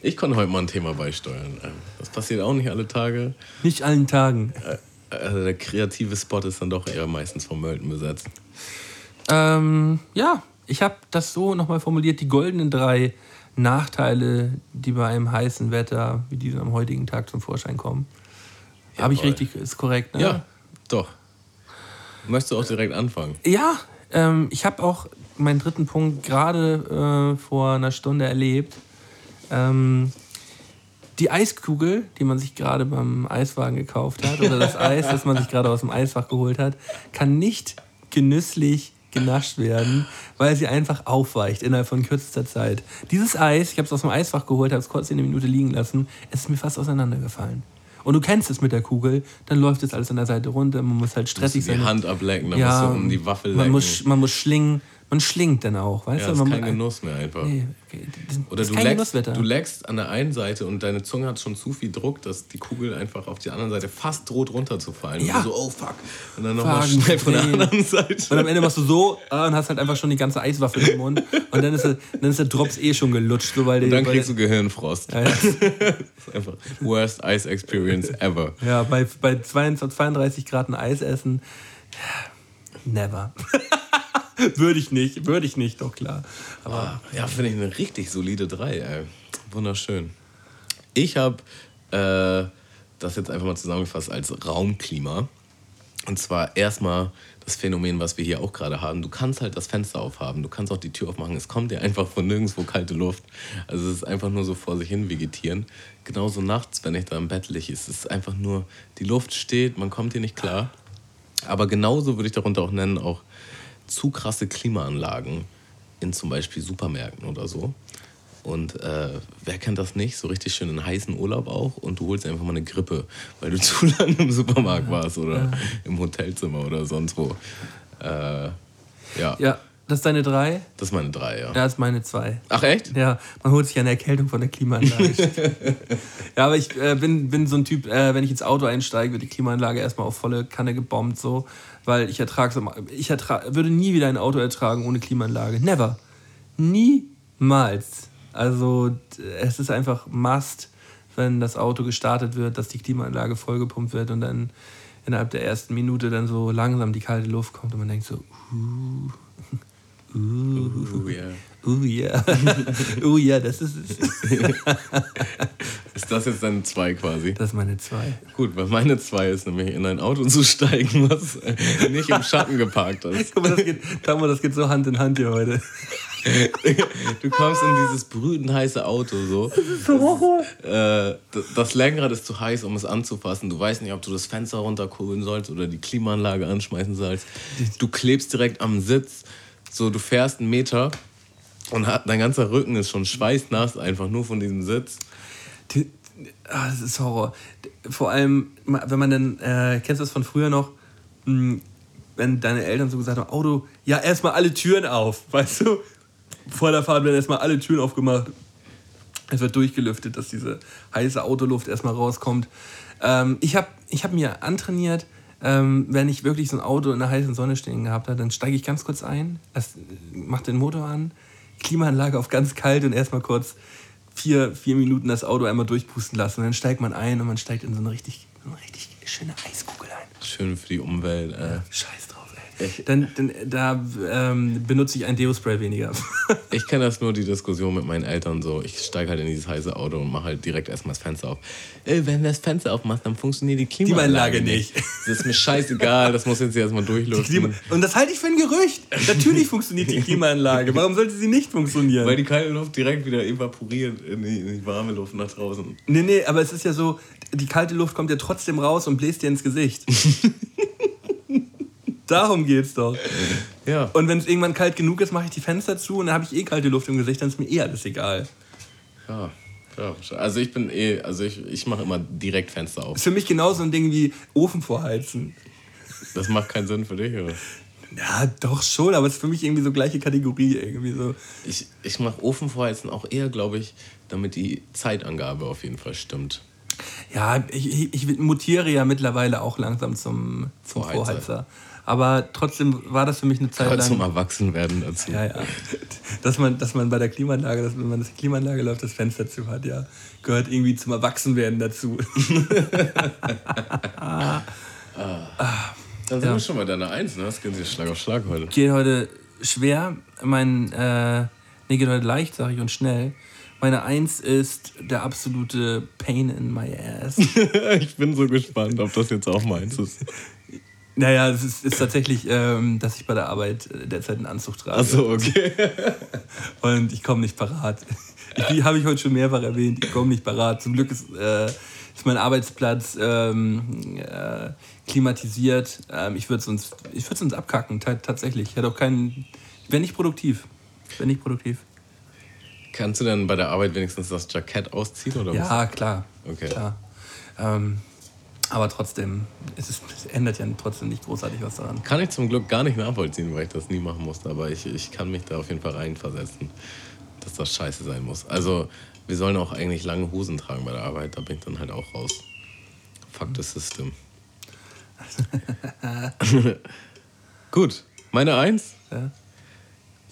Ich konnte heute mal ein Thema beisteuern. Ähm, das passiert auch nicht alle Tage. Nicht allen Tagen. Äh, also der kreative Spot ist dann doch eher meistens vom Mölten besetzt. Ähm, ja, ich habe das so nochmal formuliert, die goldenen drei Nachteile, die bei einem heißen Wetter wie diesem am heutigen Tag zum Vorschein kommen. Habe ich richtig, ist korrekt, ne? Ja, doch. Möchtest du auch direkt anfangen? Ja, ähm, ich habe auch meinen dritten Punkt gerade äh, vor einer Stunde erlebt. Ähm, die Eiskugel, die man sich gerade beim Eiswagen gekauft hat, oder das [LAUGHS] Eis, das man sich gerade aus dem Eisfach geholt hat, kann nicht genüsslich genascht werden, weil sie einfach aufweicht innerhalb von kürzester Zeit. Dieses Eis, ich habe es aus dem Eisfach geholt, habe es kurz in eine Minute liegen lassen, es ist mir fast auseinandergefallen. Und du kennst es mit der Kugel, dann läuft es alles an der Seite runter, man muss halt stressig Die sein. Hand ablecken, dann musst du um die Waffel lecken. man muss, man muss schlingen, man schlingt dann auch, weißt ja, du? das ist Man kein Genuss mehr einfach. Nee, okay. Oder du leckst, du leckst an der einen Seite und deine Zunge hat schon zu viel Druck, dass die Kugel einfach auf die andere Seite fast droht runterzufallen. Ja. Und du so, oh fuck. Und dann nochmal schnell von der anderen Seite. Und am Ende machst du so ah, und hast halt einfach schon die ganze Eiswaffel im Mund. Und dann ist der, dann ist der Drops eh schon gelutscht. So, weil Und dann weil kriegst du Gehirnfrost. ja, ja. [LAUGHS] Das ist einfach worst ice experience ever. ja, bei, bei 22, 32 Grad ein Eis essen, never. [LAUGHS] [LAUGHS] würde ich nicht, würde ich nicht, doch klar. Aber Ja, finde ich eine richtig solide 3, ey. Wunderschön. Ich habe äh, das jetzt einfach mal zusammengefasst als Raumklima. Und zwar erstmal das Phänomen, was wir hier auch gerade haben. Du kannst halt das Fenster aufhaben, du kannst auch die Tür aufmachen. Es kommt dir einfach von nirgendwo kalte Luft. Also es ist einfach nur so vor sich hin vegetieren. Genauso nachts, wenn ich da im Bett liege, es ist einfach nur, die Luft steht, man kommt hier nicht klar. Aber genauso würde ich darunter auch nennen, auch zu krasse Klimaanlagen in zum Beispiel Supermärkten oder so. Und äh, wer kennt das nicht? So richtig schön in heißen Urlaub auch und du holst einfach mal eine Grippe, weil du [LAUGHS] zu lange im Supermarkt warst oder im Hotelzimmer oder sonst wo. Äh, ja, ja, das ist deine drei, das ist meine drei, ja. ja, das ist meine zwei. Ach echt? Ja, man holt sich eine Erkältung von der Klimaanlage. [LAUGHS] ja, aber ich äh, bin, bin so ein Typ, äh, wenn ich ins Auto einsteige, wird die Klimaanlage erstmal auf volle Kanne gebombt, so, weil ich ertrage ich ertrag, würde nie wieder ein Auto ertragen ohne Klimaanlage. Never. Niemals. Also, es ist einfach Must, wenn das Auto gestartet wird, dass die Klimaanlage vollgepumpt wird und dann innerhalb der ersten Minute dann so langsam die kalte Luft kommt und man denkt so, uh, [LAUGHS] Uh, ja. Uh ja, uh ja, das ist es. [LAUGHS] Ist das jetzt deine zwei quasi? Das ist meine zwei. Gut, weil meine zwei ist nämlich in ein Auto zu steigen, was äh, nicht im Schatten geparkt ist. Guck mal, das geht, Tamo, das geht so Hand in Hand hier heute. [LAUGHS] Du kommst in dieses brütend heiße Auto so. Äh, d- das Lenkrad ist zu heiß, um es anzufassen. Du weißt nicht, ob du das Fenster runterkurbeln sollst oder die Klimaanlage anschmeißen sollst. Du klebst direkt am Sitz. So, du fährst einen Meter und dein ganzer Rücken ist schon schweißnass, einfach nur von diesem Sitz. Die, ah, das ist Horror. Vor allem, wenn man dann, äh, kennst du das von früher noch, Hm, wenn deine Eltern so gesagt haben, Auto, ja, erstmal alle Türen auf, [LAUGHS] weißt du? Vor der Fahrt werden erstmal alle Türen aufgemacht. Es wird durchgelüftet, dass diese heiße Autoluft erstmal rauskommt. Ähm, ich habe ich hab mir antrainiert, ähm, wenn ich wirklich so ein Auto in der heißen Sonne stehen gehabt habe, dann steige ich ganz kurz ein, das, mach den Motor an, Klimaanlage auf ganz kalt und erstmal kurz vier, vier Minuten das Auto einmal durchpusten lassen. Und dann steigt man ein und man steigt in so eine richtig, so eine richtig schöne Eiskugel ein. Schön für die Umwelt. Äh. Scheiß drauf, ey. Dann, dann, da ähm, benutze ich ein Deo-Spray weniger. [LAUGHS] Ich kenne das nur, die Diskussion mit meinen Eltern so. Ich steige halt in dieses heiße Auto und mache halt direkt erstmal das Fenster auf. Ey, wenn du das Fenster aufmachst, dann funktioniert die Klimaanlage, Klimaanlage nicht. Das ist mir scheißegal, das muss jetzt erstmal durchlüften. Klima und das halte ich für ein Gerücht. Natürlich funktioniert die Klimaanlage. Warum sollte sie nicht funktionieren? Weil die kalte Luft direkt wieder evaporiert in die, in die warme Luft nach draußen. Nee, nee, aber es ist ja so, die kalte Luft kommt ja trotzdem raus und bläst dir ins Gesicht. [LAUGHS] Darum geht's doch. Ja. Und wenn es irgendwann kalt genug ist, mache ich die Fenster zu und dann habe ich eh kalte Luft im Gesicht, dann ist mir eh alles egal. ja. ja. Also ich bin eh, also ich, ich mache immer direkt Fenster auf. Ist für mich genauso ein Ding wie Ofen vorheizen. Das macht keinen Sinn für dich, oder? Ja, doch schon, aber es ist für mich irgendwie so gleiche Kategorie. Irgendwie so. Ich, ich mache Ofen vorheizen auch eher, glaube ich, damit die Zeitangabe auf jeden Fall stimmt. Ja, ich, ich, ich mutiere ja mittlerweile auch langsam zum, zum Vorheizer. Vorheizer. Aber trotzdem war das für mich eine Zeit lang. zum Erwachsenwerden dazu. Ja, ja. Dass man, dass man bei der Klimaanlage, dass wenn man das Klimaanlage läuft, das Fenster zu hat, ja, gehört irgendwie zum Erwachsenwerden dazu. [LAUGHS] Dann sind wir schon bei deiner Eins, ne? Das geht sich Schlag auf Schlag heute. Geht heute schwer, mein, äh, nee, geht heute leicht, sag ich, und schnell. Meine Eins ist der absolute Pain in my ass. [LAUGHS] ich bin so gespannt, ob das jetzt auch meins ist. Naja, es ist, ist tatsächlich, ähm, dass ich bei der Arbeit äh, derzeit einen Anzug trage. Achso, okay. [LAUGHS] Und ich komme nicht parat. Die habe ich heute schon mehrfach erwähnt. Ich komme nicht parat. Zum Glück ist, äh, ist mein Arbeitsplatz ähm, äh, klimatisiert. Ähm, ich würde es uns, ich uns abkacken, ta tatsächlich. Ich hätte auch keinen. Ich wäre nicht produktiv. Ich wäre nicht produktiv. Kannst du dann bei der Arbeit wenigstens das Jackett ausziehen? Oder Ja, klar. Okay. klar. Ähm, aber trotzdem, es, ist, es ändert ja trotzdem nicht großartig was daran. Kann ich zum Glück gar nicht nachvollziehen, weil ich das nie machen musste. Aber ich, ich kann mich da auf jeden Fall reinversetzen, dass das scheiße sein muss. Also, wir sollen auch eigentlich lange Hosen tragen bei der Arbeit. Da bin ich dann halt auch raus. Fuck the system. [LAUGHS] Gut, meine Eins. Ja,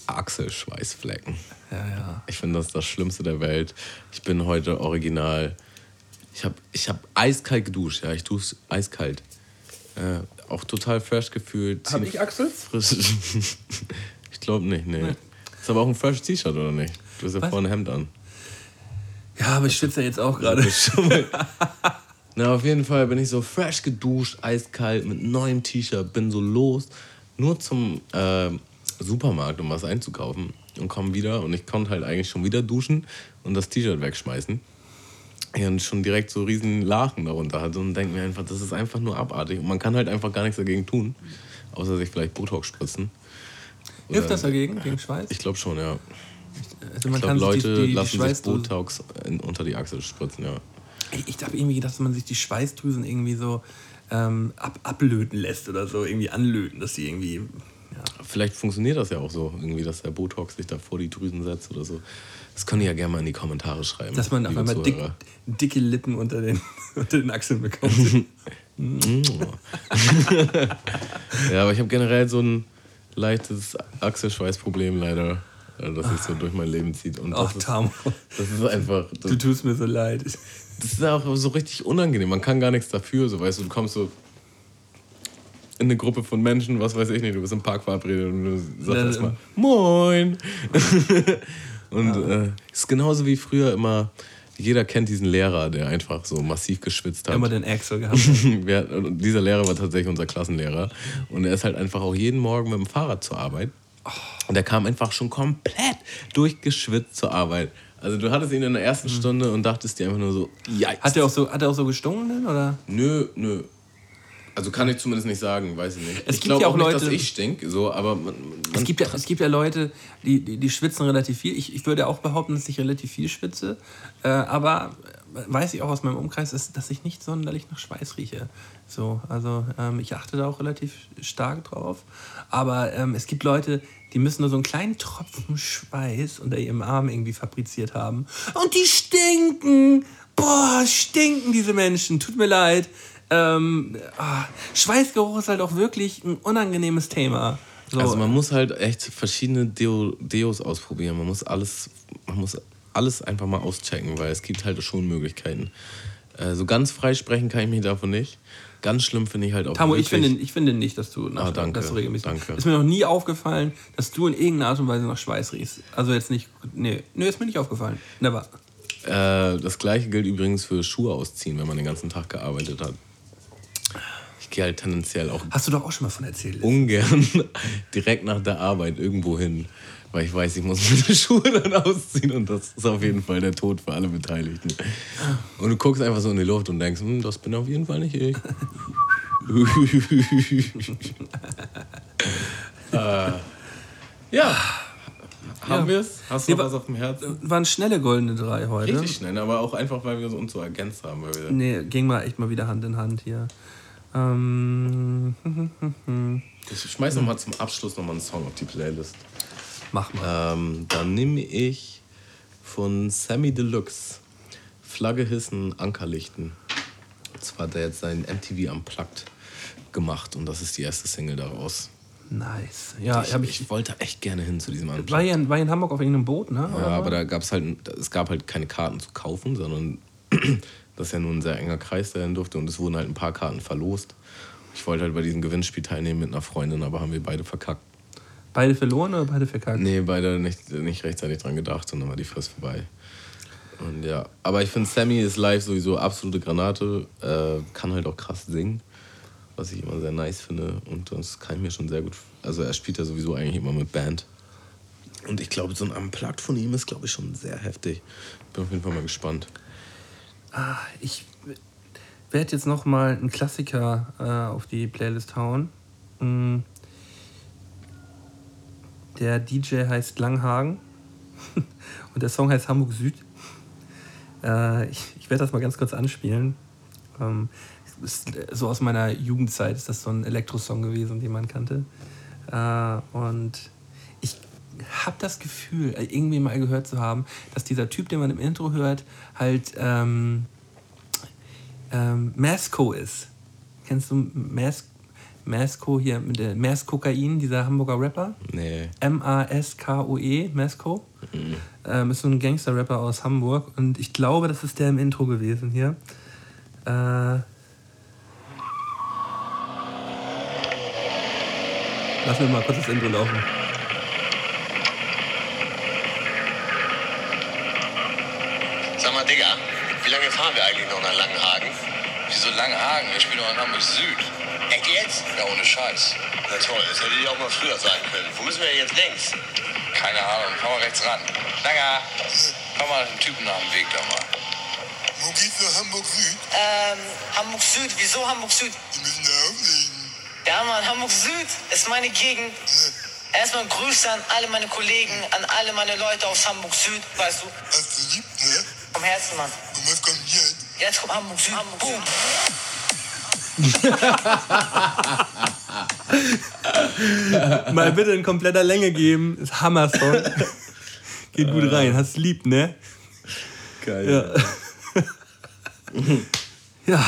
Achselschweißflecken. ja. ja. Ich finde das das Schlimmste der Welt. Ich bin heute original. Ich habe ich hab eiskalt geduscht, ja. Ich dusche eiskalt. Äh, auch total fresh gefühlt. Hab ich Achsel? Frisch. [LAUGHS] ich glaube nicht, nee. Ist aber auch ein fresh T-Shirt, oder nicht? Du hast ja Was? vorne ein Hemd an. Ja, aber ich schwitze ja jetzt auch gerade. [LAUGHS] Na, auf jeden Fall bin ich so fresh geduscht, eiskalt, mit neuem T-Shirt, bin so los, nur zum äh, Supermarkt, um was einzukaufen und komme wieder und ich konnte halt eigentlich schon wieder duschen und das T-Shirt wegschmeißen. Und schon direkt so riesen Lachen darunter hatte und denke mir einfach, das ist einfach nur abartig und man kann halt einfach gar nichts dagegen tun, außer sich vielleicht Botox spritzen. Hilft Oder- das dagegen, gegen Schweiß? Ich glaube schon, ja. Also Ich glaube, Leute die, die, die lassen sich Botox in, unter die Achsel spritzen, ja. Ich, ich habe irgendwie gedacht, dass man sich die Schweißdrüsen irgendwie so ähm, ab, ablöten lässt oder so, irgendwie anlöten, dass die irgendwie. Ja. Vielleicht funktioniert das ja auch so, irgendwie, dass der Botox sich da vor die Drüsen setzt oder so. Das könnt ihr ja gerne mal in die Kommentare schreiben. Dass man auf einmal dick, dicke Lippen unter den, [LAUGHS] unter den Achseln bekommt. [LAUGHS] Ja, aber ich habe generell so ein leichtes Achselschweißproblem leider, äh, das sich so durch mein Leben zieht. Und Ach, das, ist, Tamo, das ist einfach, das, du tust mir so leid. das ist auch so richtig unangenehm. Man kann gar nichts dafür, so weißt du, du kommst so in eine Gruppe von Menschen, was weiß ich nicht, du bist im Park verabredet und du sagst erstmal Moin. [LAUGHS] und äh, ist genauso wie früher immer, jeder kennt diesen Lehrer, der einfach so massiv geschwitzt hat. Immer den Axel gehabt. Wir, [LAUGHS] und dieser Lehrer war tatsächlich unser Klassenlehrer. Und er ist halt einfach auch jeden Morgen mit dem Fahrrad zur Arbeit. Und der kam einfach schon komplett durchgeschwitzt zur Arbeit. Also du hattest ihn in der ersten Stunde und dachtest dir einfach nur so, ja. Hat er auch so, hat er auch so gestunken denn, oder? Nö, nö. Also kann ich zumindest nicht sagen, weiß ich nicht. Es ich gibt glaube ja auch auch nicht, dass Leute- ich stink, so, aber man, Es gibt, ja, es gibt ja Leute, die, die, die schwitzen relativ viel. Ich, ich würde auch behaupten, dass ich relativ viel schwitze. Äh, aber äh, weiß ich auch aus meinem Umkreis, dass, dass ich nicht sonderlich nach Schweiß rieche. So, also ähm, ich achte da auch relativ stark drauf. Aber ähm, es gibt Leute, die müssen nur so einen kleinen Tropfen Schweiß unter ihrem Arm irgendwie fabriziert haben. Und die stinken! Boah, stinken diese Menschen. Tut mir leid. Ähm, ah, Schweißgeruch ist halt auch wirklich ein unangenehmes Thema. So, Also man muss halt echt verschiedene Deo, Deos ausprobieren. Man muss alles, man muss alles einfach mal auschecken, weil es gibt halt schon Möglichkeiten. Äh, so ganz frei sprechen kann ich mich davon nicht. Ganz schlimm finde ich halt auch. Tamo, ich wirklich- finde, ich finde nicht, dass du nach Ah, danke, dass du regelmäßig. danke. Ist mir noch nie aufgefallen, dass du in irgendeiner Art und Weise nach Schweiß riechst. Also jetzt nicht. Nee, nee, ist mir nicht aufgefallen. Never. Äh, das gleiche gilt übrigens für Schuhe ausziehen, wenn man den ganzen Tag gearbeitet hat. Ich gehe halt tendenziell auch Hast du doch auch schon mal von erzählt. ungern [LAUGHS] direkt nach der Arbeit irgendwo hin, weil ich weiß, ich muss meine [LAUGHS] Schuhe dann ausziehen und das ist auf jeden Fall der Tod für alle Beteiligten. Und du guckst einfach so in die Luft und denkst, hm, das bin auf jeden Fall nicht ich. [LAUGHS] äh, ja, haben wir es? Hast du Ja, aber- was auf dem Herzen? Waren schnelle goldene drei heute. Richtig schnell, aber auch einfach, weil wir uns so ergänzt haben. Weil Nee, ging mal echt mal wieder Hand in Hand hier. Ähm, ich schmeiß noch mal zum Abschluss noch mal einen Song auf die Playlist. mach mal. Ähm, dann nehme ich von Sammy Deluxe Flagge hissen, Anker lichten. Und zwar hat er jetzt sein MTV Unplugged gemacht und das ist die erste Single daraus. Nice. Ja, ich, ich, ich, wollte echt gerne hin zu diesem Unplugged. war, hier in, war in Hamburg auf irgendeinem Boot, ne? Ja, aber da gab es halt, es gab halt keine Karten zu kaufen, sondern [CLEARS THROAT] das ist ja nur ein sehr enger Kreis, der hin durfte und es wurden halt ein paar Karten verlost. Ich wollte halt bei diesem Gewinnspiel teilnehmen mit einer Freundin, aber haben wir beide verkackt. Beide verloren oder beide verkackt? Nee, beide nicht, nicht rechtzeitig dran gedacht und dann war die Frist vorbei. Und ja, aber ich finde, Sammy ist live sowieso absolute Granate, äh, kann halt auch krass singen, was ich immer sehr nice finde und das kann ich mir schon sehr gut. Also er spielt ja sowieso eigentlich immer mit Band. Und ich glaube, so ein Unplugged von ihm ist, glaube ich, schon sehr heftig. Bin auf jeden Fall mal gespannt. Ah, ich werde jetzt noch mal einen Klassiker äh, auf die Playlist hauen. Mm. Der DJ heißt Langhagen [LAUGHS] und der Song heißt Hamburg Süd. Äh, ich ich werde das mal ganz kurz anspielen. Ähm, ist so aus meiner Jugendzeit ist das so ein Elektrosong gewesen, den man kannte. Äh, und habe das Gefühl, äh, irgendwie mal gehört zu haben, dass dieser Typ, den man im Intro hört, halt ähm, ähm, Masco ist. Kennst du Mas Masco hier mit der Mas Kokain, dieser Hamburger Rapper? Nee. M-A-S-K-O-E, Masco. Ähm, ist so ein Gangster-Rapper aus Hamburg und ich glaube, das ist der im Intro gewesen hier. Äh, Lass mir mal kurz das Intro laufen. Sag mal, Digga, wie lange fahren wir eigentlich noch nach Langenhagen? Wieso Langenhagen? Wir spielen doch in Hamburg Süd. Echt jetzt? Ja, ohne Scheiß. Na toll, das hätte ich auch mal früher sagen können. Wo müssen wir jetzt längs? Keine Ahnung, fahr mal rechts ran. Langer, fahr mal den Typen nach dem Weg da mal. Wo geht's nach Hamburg Süd? Ähm, Hamburg Süd, wieso Hamburg Süd? Die müssen da auflegen. Ja, Mann, Hamburg Süd ist meine Gegend. Erstmal Grüße an alle meine Kollegen, an alle meine Leute aus Hamburg Süd, weißt du? Hast du lieb, ne? Vom Herzen, Mann. Jetzt? Kommt Hamburg Süd. Hamburg Boom. [LAUGHS] Mal bitte in kompletter Länge geben. Ist Hammer-Song. Geht gut rein. Hast lieb, ne? Geil. Ja. [LAUGHS] ja.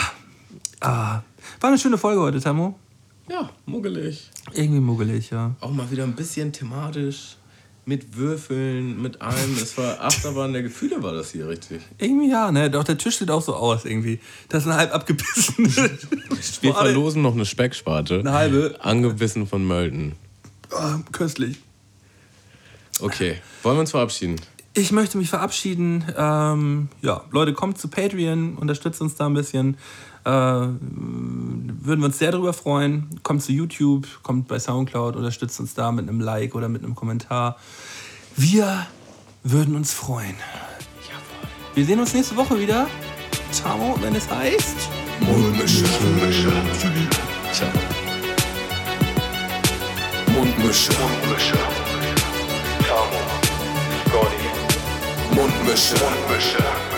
Ah. War eine schöne Folge heute, Tammo. Ja, muggelig. Irgendwie muggelig, ja. Auch mal wieder ein bisschen thematisch. Mit Würfeln, mit allem. Es war Achterbahn der Gefühle, war das hier richtig. Irgendwie ja, ne? Doch der Tisch sieht auch so aus irgendwie. Das ist ein halb abgebissen. [LAUGHS] Wir verlosen noch eine Specksparte. Eine halbe. Angebissen von Mölden. Ah, köstlich. Okay, wollen wir uns verabschieden? Ich möchte mich verabschieden. Ähm, ja, Leute, kommt zu Patreon, unterstützt uns da ein bisschen. Äh, würden wir uns sehr darüber freuen. Kommt zu YouTube, kommt bei Soundcloud, unterstützt uns da mit einem Like oder mit einem Kommentar. Wir würden uns freuen. Wir sehen uns nächste Woche wieder. Ciao, wenn es heißt. Mundmische. Ciao. Mundmische. Mundmische. Tamo. Scotty. Mundmische. Mundmische.